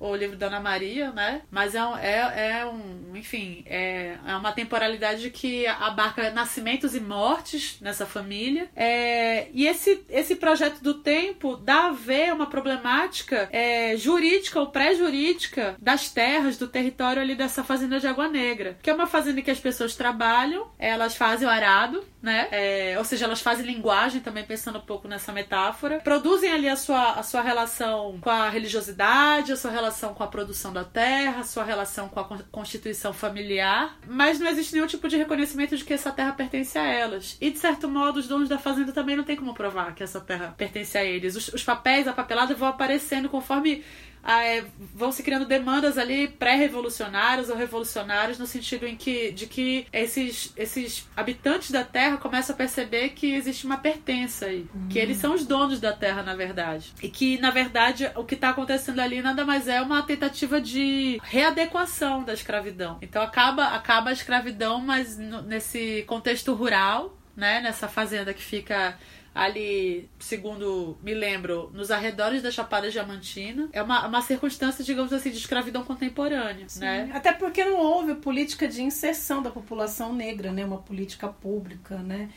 Speaker 2: o livro da Ana Maria, né? Mas é, é, é um, enfim, é, é uma temporalidade que abarca nascimentos e mortes nessa família. É, e esse, esse projeto do tempo dá a ver uma problemática é, jurídica ou pré-jurídica das terras, do território ali dessa fazenda de Água Negra, que é uma fazenda que as pessoas trabalham, elas fazem o arado, né? É, ou seja, elas fazem linguagem também, pensando um pouco nessa metáfora, produzem ali a sua, a sua relação com a religiosidade, a sua relação relação com a produção da terra, sua relação com a constituição familiar, mas não existe nenhum tipo de reconhecimento de que essa terra pertence a elas. E de certo modo, os donos da fazenda também não tem como provar que essa terra pertence a eles. Os, os papéis, a papelada vão aparecendo conforme ah, é, vão se criando demandas ali pré-revolucionárias ou revolucionárias no sentido em que de que esses, esses habitantes da Terra começam a perceber que existe uma pertença aí, uhum. que eles são os donos da Terra na verdade e que na verdade o que está acontecendo ali nada mais é uma tentativa de readequação da escravidão. Então acaba acaba a escravidão, mas nesse contexto rural, né, nessa fazenda que fica ali, segundo me lembro, nos arredores da Chapada Diamantina. É uma, uma circunstância, digamos assim, de escravidão contemporânea, Sim. né?
Speaker 3: Até porque não houve política de inserção da população negra, né? Uma política pública, né?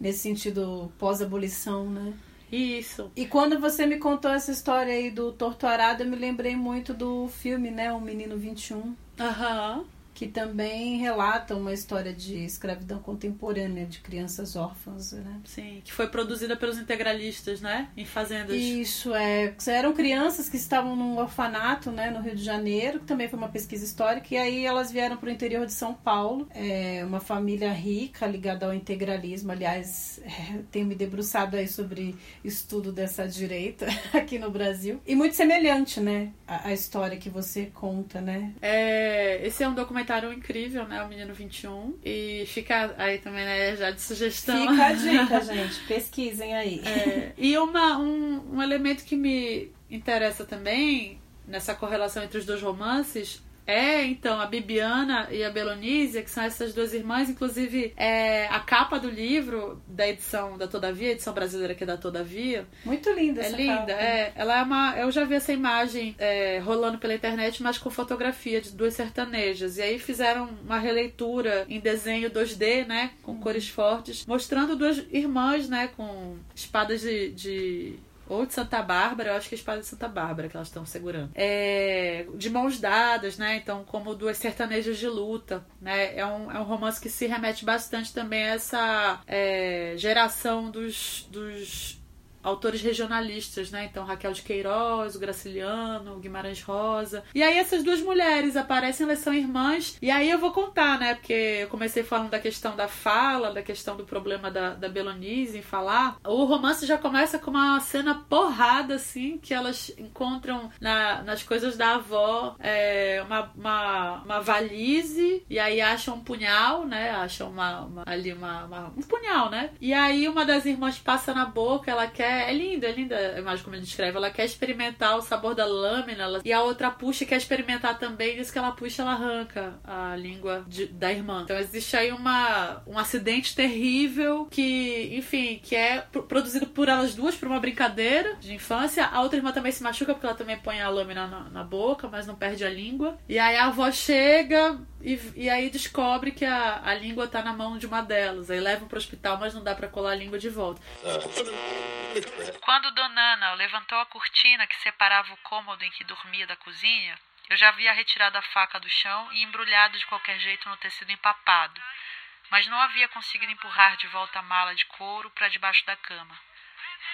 Speaker 3: Nesse sentido pós-abolição, né?
Speaker 2: Isso.
Speaker 3: E quando você me contou essa história aí do Torturado, eu me lembrei muito do filme, né? O Menino 21.
Speaker 2: Aham. Uhum
Speaker 3: que também relata uma história de escravidão contemporânea de crianças órfãs, né?
Speaker 2: Sim, que foi produzida pelos integralistas, né? Em fazendas.
Speaker 3: Isso, é. Eram crianças que estavam num orfanato, né, no Rio de Janeiro, que também foi uma pesquisa histórica, e aí elas vieram para o interior de São Paulo. É uma família rica, ligada ao integralismo. Aliás, é, tenho me debruçado aí sobre estudo dessa direita aqui no Brasil. E muito semelhante, né? A, a história que você conta, né?
Speaker 2: É, esse é um documentário documentário incrível, né? O Menino 21. E fica aí também, né, já de sugestão.
Speaker 3: Fica a dica, gente. Pesquisem aí.
Speaker 2: É, e uma, um, um elemento que me interessa também nessa correlação entre os dois romances É, então, a Bibiana e a Belonísia, que são essas duas irmãs, inclusive é, a capa do livro da edição da Todavia, edição brasileira que é da Todavia.
Speaker 3: Muito linda
Speaker 2: É
Speaker 3: essa
Speaker 2: linda,
Speaker 3: capa.
Speaker 2: é. Ela é uma. Eu já vi essa imagem é, rolando pela internet, mas com fotografia de duas sertanejas. E aí fizeram uma releitura em desenho 2D, né? Com cores fortes, mostrando duas irmãs, né? Com espadas de- de ou de Santa Bárbara, eu acho que é a espada de Santa Bárbara que elas estão segurando. É, de mãos dadas, né? Então, como duas sertanejas de luta, né? É um, é um romance que se remete bastante também a essa é, geração dos, dos autores regionalistas, né? Então, Raquel de Queiroz, o Graciliano, o Guimarães Rosa. E aí essas duas mulheres aparecem, elas são irmãs. E aí eu vou contar, né? Porque eu comecei falando da questão da fala, da questão do problema da, da Belonise em falar. O romance já começa com uma cena porrada, assim, que elas encontram na, nas coisas da avó é, uma, uma, uma valise e aí acham um punhal, né? Acham uma, uma- ali uma, uma- um punhal, né? E aí uma das irmãs passa na boca, ela quer. É linda, é linda a imagem como ele descreve. Ela quer experimentar o sabor da lâmina ela- e a outra puxa quer experimentar também. Diz que ela puxa, ela arranca a língua de- da irmã. Então existe aí uma, um acidente terrível que, enfim, que é pro- produzido por elas duas por uma brincadeira de infância. A outra irmã também se machuca porque ela também põe a lâmina na, na boca, mas não perde a língua. E aí a avó chega e, e aí descobre que a, a língua tá na mão de uma delas. Aí levam pro hospital, mas não dá pra colar a língua de volta.
Speaker 5: Quando Dona Ana levantou a cortina que separava o cômodo em que dormia da cozinha, eu já havia retirado a faca do chão e embrulhado de qualquer jeito no tecido empapado, mas não havia conseguido empurrar de volta a mala de couro para debaixo da cama.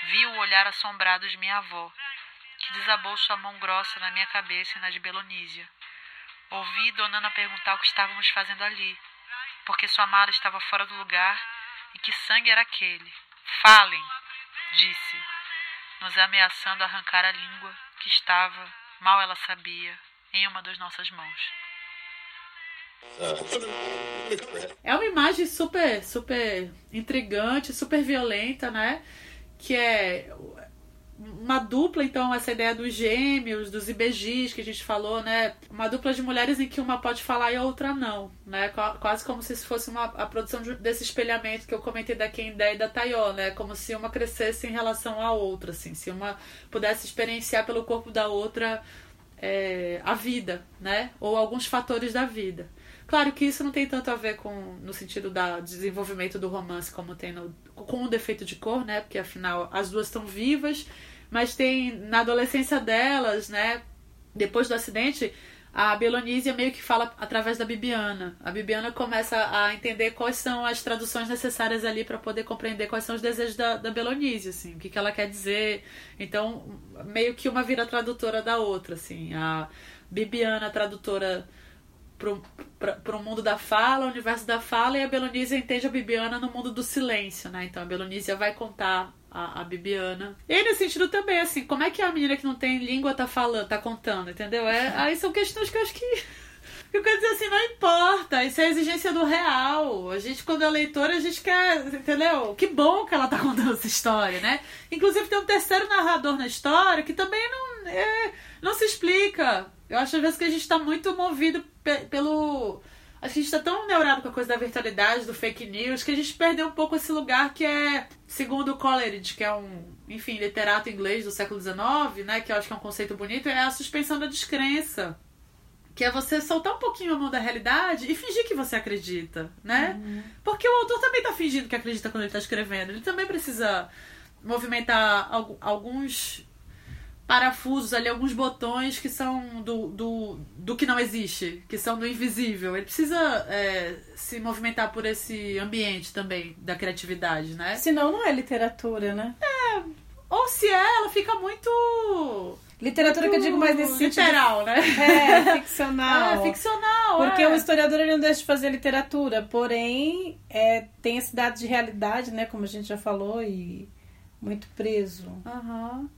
Speaker 5: Vi o olhar assombrado de minha avó, que desabou sua mão grossa na minha cabeça e na de Belonísia. Ouvi Dona Ana perguntar o que estávamos fazendo ali, porque sua mala estava fora do lugar e que sangue era aquele. Falem, disse, nos ameaçando arrancar a língua que estava, mal ela sabia, em uma das nossas mãos.
Speaker 2: É uma imagem super, super intrigante, super violenta, né? Que é uma dupla, então, essa ideia dos gêmeos, dos IBGs que a gente falou, né? Uma dupla de mulheres em que uma pode falar e a outra não, né? Qua- Quase como se fosse uma, a produção de- desse espelhamento que eu comentei da Kendé e da Tayó, né? Como se uma crescesse em relação à outra, assim. Se uma pudesse experienciar pelo corpo da outra é, a vida, né? Ou alguns fatores da vida. Claro que isso não tem tanto a ver com no sentido da desenvolvimento do romance como tem no, com o defeito de cor, né? Porque afinal as duas estão vivas, mas tem na adolescência delas, né? Depois do acidente, a Belonísia meio que fala através da Bibiana. A Bibiana começa a entender quais são as traduções necessárias ali para poder compreender quais são os desejos da, da Belonísia, assim, o que, que ela quer dizer. Então, meio que uma vira tradutora da outra, assim. A Bibiana, tradutora para o mundo da fala, o universo da fala, e a Belonísia entende a Bibiana no mundo do silêncio, né? Então a Belonísia vai contar a, a Bibiana. E nesse sentido também, assim, como é que a menina que não tem língua tá falando, tá contando, entendeu? É, aí são questões que eu acho que. que Eu quero dizer assim, não importa, isso é a exigência do real. A gente, quando é leitora, a gente quer, entendeu? Que bom que ela tá contando essa história, né? Inclusive tem um terceiro narrador na história que também não, é, não se explica. Eu acho às vezes que a gente tá muito movido pe- pelo. A gente tá tão neurado com a coisa da virtualidade, do fake news, que a gente perdeu um pouco esse lugar que é, segundo o Coleridge, que é um, enfim, literato inglês do século XIX, né? Que eu acho que é um conceito bonito, é a suspensão da descrença. Que é você soltar um pouquinho a mão da realidade e fingir que você acredita, né? Porque o autor também tá fingindo que acredita quando ele tá escrevendo. Ele também precisa movimentar algu- alguns parafusos ali, alguns botões que são do, do, do que não existe, que são do invisível. Ele precisa é, se movimentar por esse ambiente também da criatividade, né?
Speaker 3: Senão não é literatura, né?
Speaker 2: Ou se é, ela fica muito.
Speaker 3: Literatura que eu digo mais nesse sentido.
Speaker 2: literal, né?
Speaker 3: É, ficcional.
Speaker 2: É, ficcional.
Speaker 3: Porque
Speaker 2: é.
Speaker 3: o historiador ele não deixa de fazer literatura, porém é, tem esse dado de realidade, né? Como a gente já falou, e muito preso.
Speaker 2: Aham.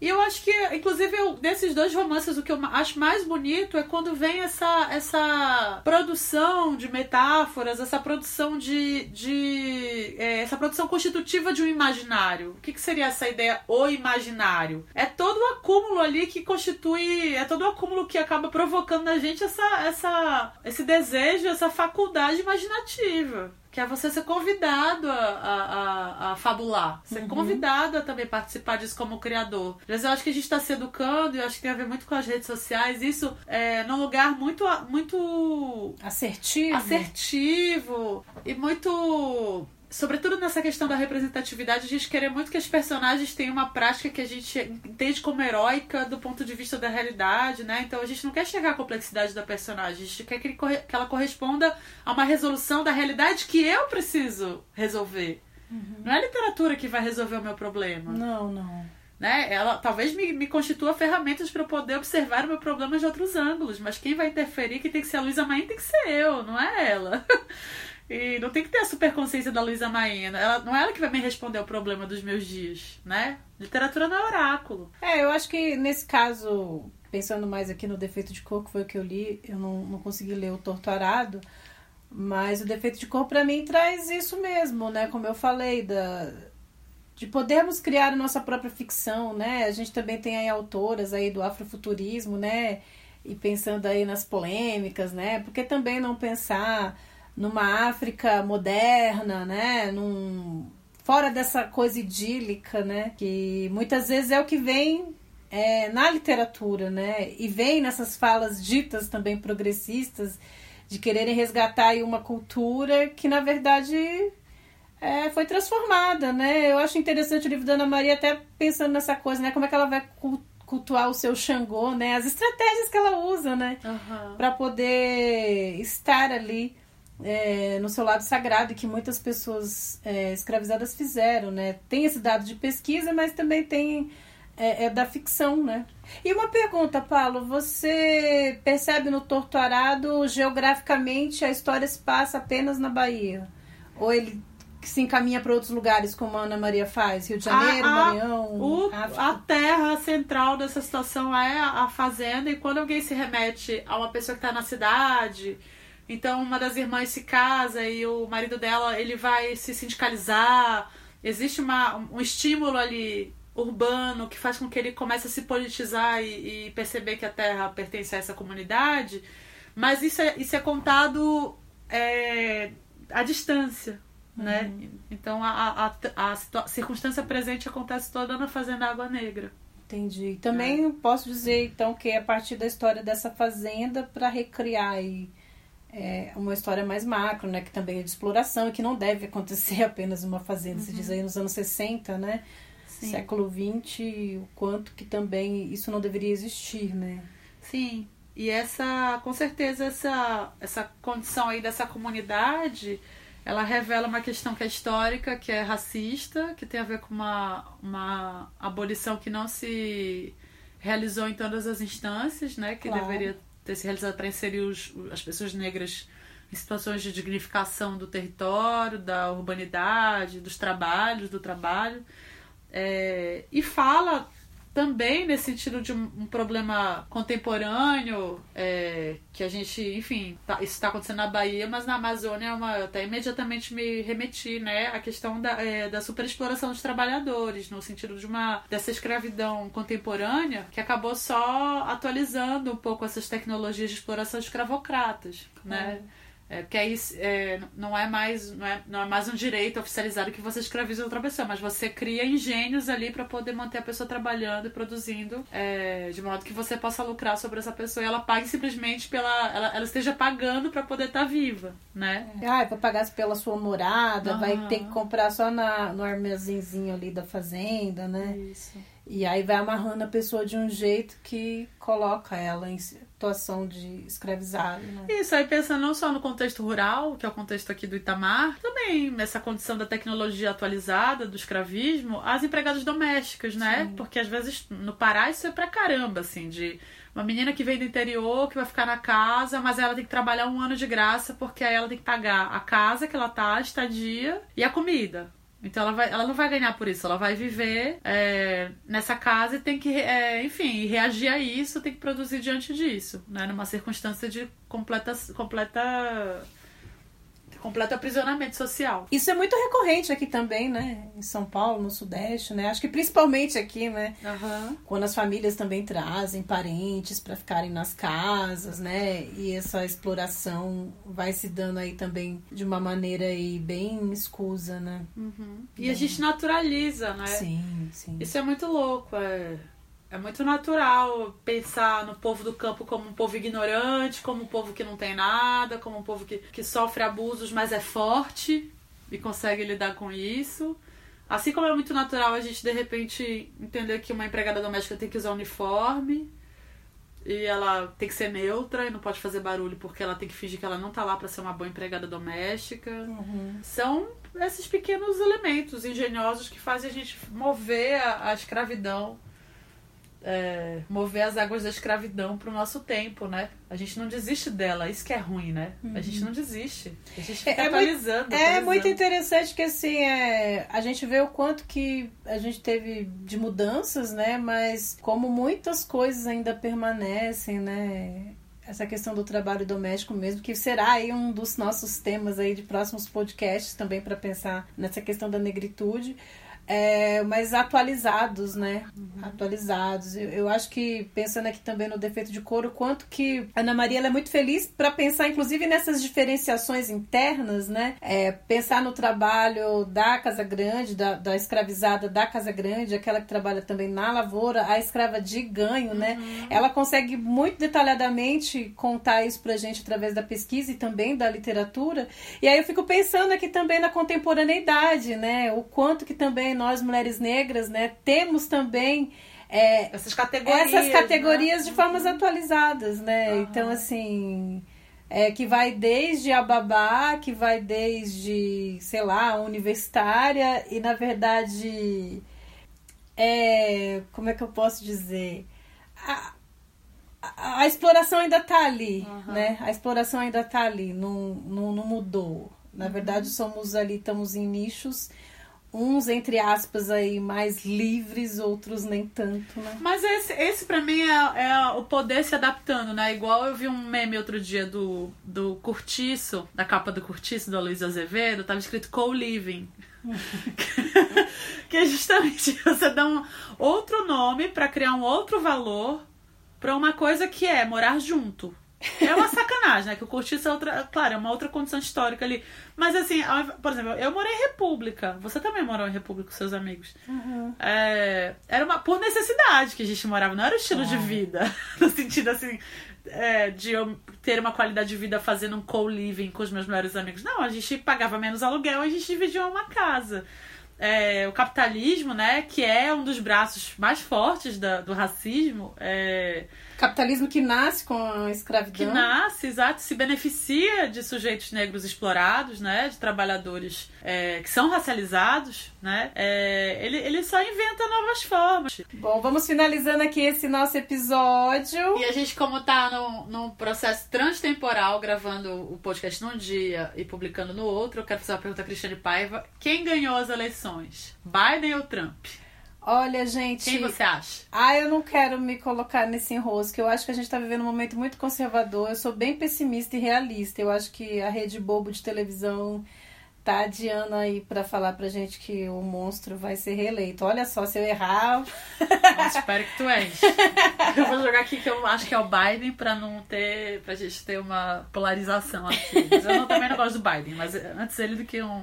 Speaker 2: E eu acho que, inclusive, eu, desses dois romances, o que eu acho mais bonito é quando vem essa, essa produção de metáforas, essa produção de. de é, essa produção constitutiva de um imaginário. O que, que seria essa ideia, o imaginário? É todo o acúmulo ali que constitui. É todo o acúmulo que acaba provocando na gente essa, essa, esse desejo, essa faculdade imaginativa que é você ser convidado a, a, a, a fabular, ser uhum. convidado a também participar disso como criador. Mas eu acho que a gente está se educando, e eu acho que tem a ver muito com as redes sociais, isso é num lugar muito, muito
Speaker 3: assertivo,
Speaker 2: assertivo e muito sobretudo nessa questão da representatividade, a gente querer muito que as personagens tenham uma prática que a gente entende como heróica do ponto de vista da realidade, né? Então a gente não quer chegar à complexidade da personagem, a gente quer que, ele, que ela corresponda a uma resolução da realidade que eu preciso resolver. Uhum. Não é a literatura que vai resolver o meu problema.
Speaker 3: Não, não.
Speaker 2: Né? Ela talvez me, me constitua ferramentas para eu poder observar o meu problema de outros ângulos, mas quem vai interferir, que tem que ser a Luísa Maim, tem que ser eu, não é ela. E não tem que ter a superconsciência da Luísa Maína. Ela, não é ela que vai me responder o problema dos meus dias, né? Literatura não é oráculo.
Speaker 3: É, eu acho que nesse caso, pensando mais aqui no Defeito de Cor, que foi o que eu li, eu não, não consegui ler o Torturado, mas o Defeito de Cor, para mim, traz isso mesmo, né? Como eu falei, da, de podermos criar a nossa própria ficção, né? A gente também tem aí autoras aí do afrofuturismo, né? E pensando aí nas polêmicas, né? Porque também não pensar numa África moderna, né? Num, fora dessa coisa idílica, né? Que muitas vezes é o que vem é, na literatura, né? E vem nessas falas ditas também progressistas de quererem resgatar uma cultura que na verdade é, foi transformada, né? Eu acho interessante o livro da Ana Maria até pensando nessa coisa, né? Como é que ela vai cultuar o seu Xangô, né? As estratégias que ela usa, né? Uhum. Para poder estar ali é, no seu lado sagrado e que muitas pessoas é, escravizadas fizeram, né? Tem esse dado de pesquisa, mas também tem é, é, da ficção, né? E uma pergunta, Paulo, você percebe no Torturado geograficamente a história se passa apenas na Bahia? Ou ele se encaminha para outros lugares, como a Ana Maria faz? Rio de Janeiro, a, a, Maranhão?
Speaker 2: O, a terra central dessa situação é a fazenda, e quando alguém se remete a uma pessoa que está na cidade então uma das irmãs se casa e o marido dela ele vai se sindicalizar. Existe uma, um estímulo ali urbano que faz com que ele comece a se politizar e, e perceber que a terra pertence a essa comunidade. Mas isso é, isso é contado é, à distância. Né? Uhum. Então a, a, a, circunstância presente acontece toda na Fazenda Água Negra.
Speaker 3: Entendi. Também é. posso dizer então que é a partir da história dessa fazenda para recriar e é uma história mais macro, né? Que também é de exploração e que não deve acontecer apenas numa fazenda. Uhum. Se diz aí nos anos 60, né? Sim. Século XX, o quanto que também isso não deveria existir, né?
Speaker 2: Sim. E essa, com certeza, essa, essa condição aí dessa comunidade, ela revela uma questão que é histórica, que é racista, que tem a ver com uma, uma abolição que não se realizou em todas as instâncias, né? Que claro. deveria ter se realizado para inserir os, as pessoas negras em situações de dignificação do território, da urbanidade, dos trabalhos, do trabalho. É, e fala também nesse sentido de um, problema contemporâneo é, que a gente, enfim, tá, isso está acontecendo na Bahia, mas na Amazônia é uma, eu até imediatamente me remeti, né, à questão da, é, da superexploração dos trabalhadores, no sentido de uma dessa escravidão contemporânea que acabou só atualizando um pouco essas tecnologias de exploração escravocratas, né? É. É, porque aí é, não, é mais, não, é, não é mais um direito oficializado que você escraviza outra pessoa, mas você cria engenhos ali para poder manter a pessoa trabalhando e produzindo é, de modo que você possa lucrar sobre essa pessoa e ela pague simplesmente pela. Ela, ela esteja pagando para poder estar tá viva, né?
Speaker 3: Ah, vai pagar pela sua morada, uhum. vai ter que comprar só na, no armazenzinho ali da fazenda, né? Isso. E aí vai amarrando a pessoa de um jeito que coloca ela em situação de escravizado. Né?
Speaker 2: Isso, aí pensando não só no contexto rural, que é o contexto aqui do Itamar, também nessa condição da tecnologia atualizada, do escravismo, as empregadas domésticas, né? Sim. Porque às vezes no Pará isso é pra caramba, assim, de uma menina que vem do interior, que vai ficar na casa, mas ela tem que trabalhar um ano de graça, porque aí ela tem que pagar a casa que ela tá, a estadia e a comida Então ela, vai, ela não vai ganhar por isso, ela vai viver é, nessa casa e tem que, é, enfim, reagir a isso, tem que produzir diante disso, né? Numa circunstância de completa, completa completo aprisionamento social.
Speaker 3: Isso é muito recorrente aqui também, né? Em São Paulo, no Sudeste, né? Acho que principalmente aqui, né?
Speaker 2: Uhum.
Speaker 3: Quando as famílias também trazem parentes para ficarem nas casas, né? E essa exploração vai se dando aí também de uma maneira aí bem escusa, né?
Speaker 2: Uhum. E a gente naturaliza, né?
Speaker 3: Sim, sim.
Speaker 2: Isso é muito louco, é... É muito natural pensar no povo do campo como um povo ignorante, como um povo que não tem nada, como um povo que, que sofre abusos, mas é forte e consegue lidar com isso. Assim como é muito natural a gente de repente entender que uma empregada doméstica tem que usar uniforme e ela tem que ser neutra e não pode fazer barulho porque ela tem que fingir que ela não tá lá para ser uma boa empregada doméstica.
Speaker 3: Uhum.
Speaker 2: São esses pequenos elementos engenhosos que fazem a gente mover a, a escravidão é, mover as águas da escravidão para o nosso tempo, né? A gente não desiste dela, isso que é ruim, né? A gente não desiste. A gente fica
Speaker 3: É, é
Speaker 2: atualizando.
Speaker 3: muito, é
Speaker 2: atualizando.
Speaker 3: muito interessante que assim é, a gente vê o quanto que a gente teve de mudanças, né? Mas como muitas coisas ainda permanecem, né? Essa questão do trabalho doméstico mesmo, que será aí um dos nossos temas aí de próximos podcasts também para pensar nessa questão da negritude. É, mas atualizados, né? Atualizados. Eu, eu acho que, pensando aqui também no defeito de couro, quanto que a Ana Maria é muito feliz para pensar, inclusive, nessas diferenciações internas, né? É, pensar no trabalho da Casa Grande, da, da escravizada da Casa Grande, aquela que trabalha também na lavoura, a escrava de ganho, né? Ela consegue muito detalhadamente contar isso pra gente através da pesquisa e também da literatura. E aí eu fico pensando aqui também na contemporaneidade, né? O quanto que também nós, mulheres negras, né, temos também é,
Speaker 2: Essas categorias.
Speaker 3: essas categorias
Speaker 2: né?
Speaker 3: de formas atualizadas, né?
Speaker 2: Aham.
Speaker 3: Então, assim, é, que vai desde a babá, que vai desde, sei lá, a universitária, e na verdade, é, como é que eu posso dizer? A, a, a exploração ainda tá ali, né? A exploração ainda tá ali, não, não, não mudou. Na verdade, somos ali, estamos em nichos, uns, entre aspas, aí, mais livres, outros nem tanto, né?
Speaker 2: Mas esse, esse pra mim é, é o poder se adaptando, né? Igual eu vi um meme outro dia do, do Curtiço, da capa do Curtiço, do Luiz Azevedo, tava escrito co-living. que é justamente você dá um outro nome pra criar um outro valor pra uma coisa que é morar junto. É uma sacanagem, né? Que o cortiço é outra. Claro, é uma outra condição histórica ali. Mas assim, por exemplo, eu morei em República. Você também morou em República com seus amigos. É, era uma por necessidade que a gente morava, não era o estilo de vida. No sentido assim. é, de eu ter uma qualidade de vida fazendo um co-living com os meus melhores amigos. Não, a gente pagava menos aluguel e a gente dividia uma casa. É, o capitalismo, né, que é um dos braços mais fortes da- do racismo, é,
Speaker 3: Capitalismo que nasce com a escravidão.
Speaker 2: que nasce, exato, se beneficia de sujeitos negros explorados, né, de trabalhadores é, que são racializados, né, é, ele, ele só inventa novas formas.
Speaker 3: Bom, vamos finalizando aqui esse nosso episódio.
Speaker 2: E a gente, como tá num, num processo transtemporal, gravando o podcast num dia e publicando no outro, eu quero fazer uma pergunta a Cristiane Paiva. Quem ganhou as eleições? Biden ou Trump?
Speaker 3: Olha, gente.
Speaker 2: Quem você acha?
Speaker 3: Ah, eu não quero me colocar nesse enrosco. Eu acho que a gente tá vivendo um momento muito conservador. Eu sou bem pessimista e realista. Eu acho que a rede bobo de televisão tá adiando aí pra falar pra gente que o monstro vai ser reeleito. Olha só, se eu errar.
Speaker 2: Nossa, espero que tu és. Eu vou jogar aqui que eu acho que é o Biden pra não ter. pra gente ter uma polarização aqui. Mas eu não- também não gosto do Biden, mas antes ele do que um.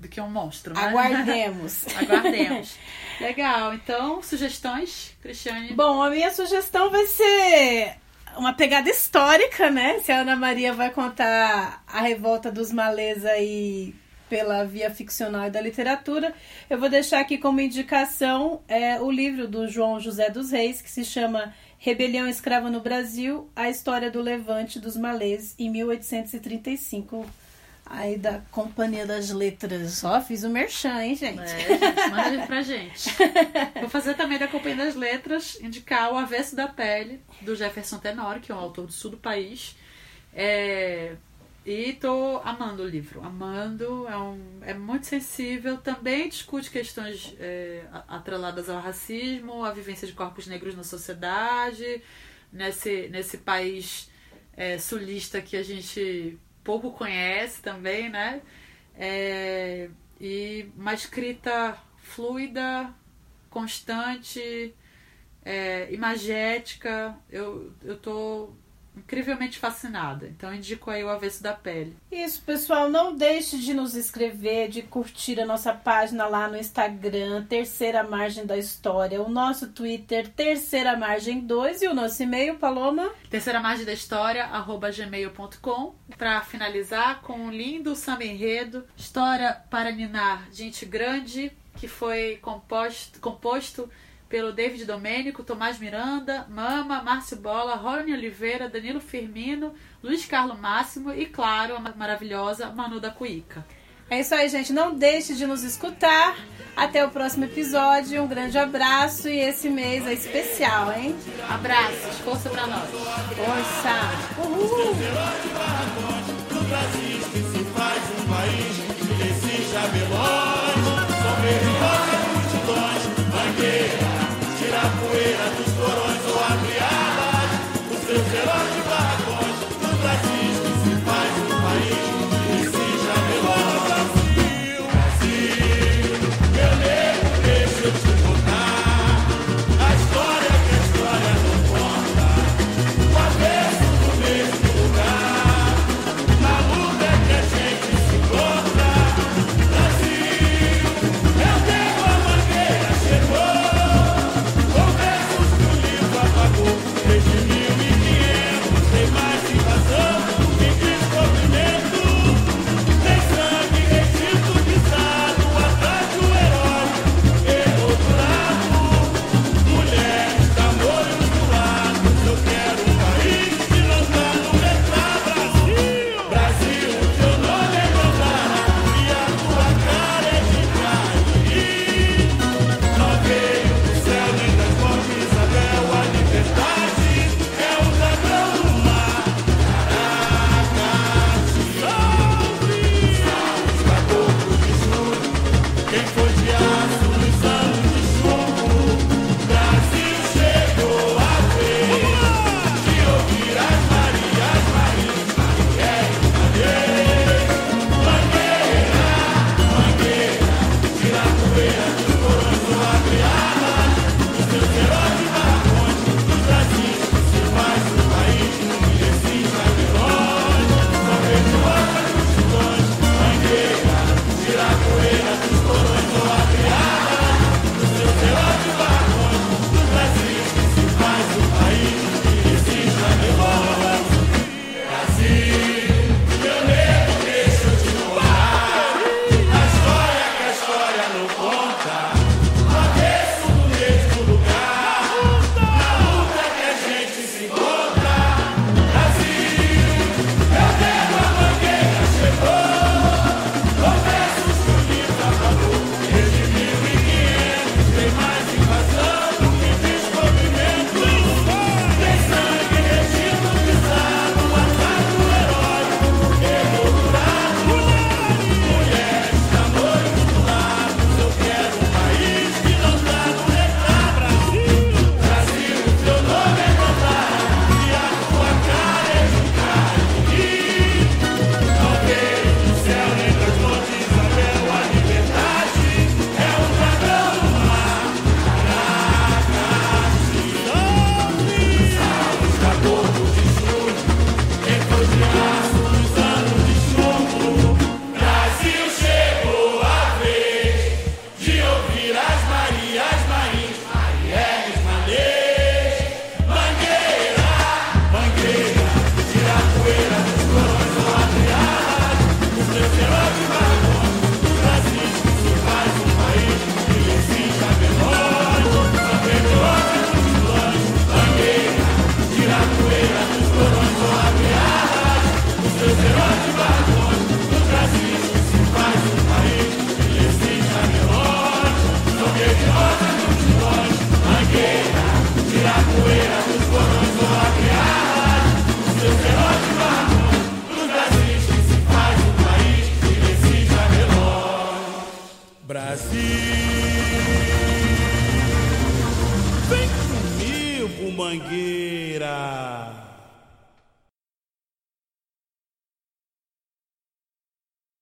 Speaker 2: Do que um monstro, né?
Speaker 3: Aguardemos.
Speaker 2: Aguardemos. Legal, então, sugestões, Cristiane?
Speaker 3: Bom, a minha sugestão vai ser uma pegada histórica, né? Se a Ana Maria vai contar a revolta dos malês aí pela via ficcional e da literatura, eu vou deixar aqui como indicação é, o livro do João José dos Reis, que se chama Rebelião Escrava no Brasil, a história do levante dos malês em 1835. Aí da Companhia das Letras. Ó, fiz o merchan, hein, gente?
Speaker 2: É, gente, manda pra gente. Vou fazer também da Companhia das Letras, indicar o Avesso da Pele, do Jefferson Tenório, que é um autor do sul do país. É, e tô amando o livro, amando, é, um, é muito sensível, também discute questões é, atreladas ao racismo, à vivência de corpos negros na sociedade, nesse, nesse país é, sulista que a gente pouco conhece também, né? É, e uma escrita fluida, constante, é, imagética. Eu, eu tô incrivelmente fascinada. Então indico aí o Avesso da Pele.
Speaker 3: Isso, pessoal, não deixe de nos escrever, de curtir a nossa página lá no Instagram, Terceira Margem da História, o nosso Twitter, Terceira Margem 2 e o nosso e-mail, Paloma.
Speaker 2: Terceira Margem da História, arroba gmail.com. Para finalizar com um lindo samba enredo, História para Ninar, Gente Grande, que foi composto, composto pelo David Domênico, Tomás Miranda, Mama, Márcio Bola, Rony Oliveira, Danilo Firmino, Luiz Carlos Máximo e, claro, a maravilhosa Manu da Cuíca.
Speaker 3: É isso aí, gente. Não deixe de nos escutar. Até o próximo episódio. Um grande abraço e esse mês é especial, hein?
Speaker 2: Abraços, força pra nós.
Speaker 3: Força! Uhul!
Speaker 6: No Brasil que se faz um país, esses jabelões são mangueira tira a poeira dos porões ou abre alas, os seus heróis de barracões. No Brasil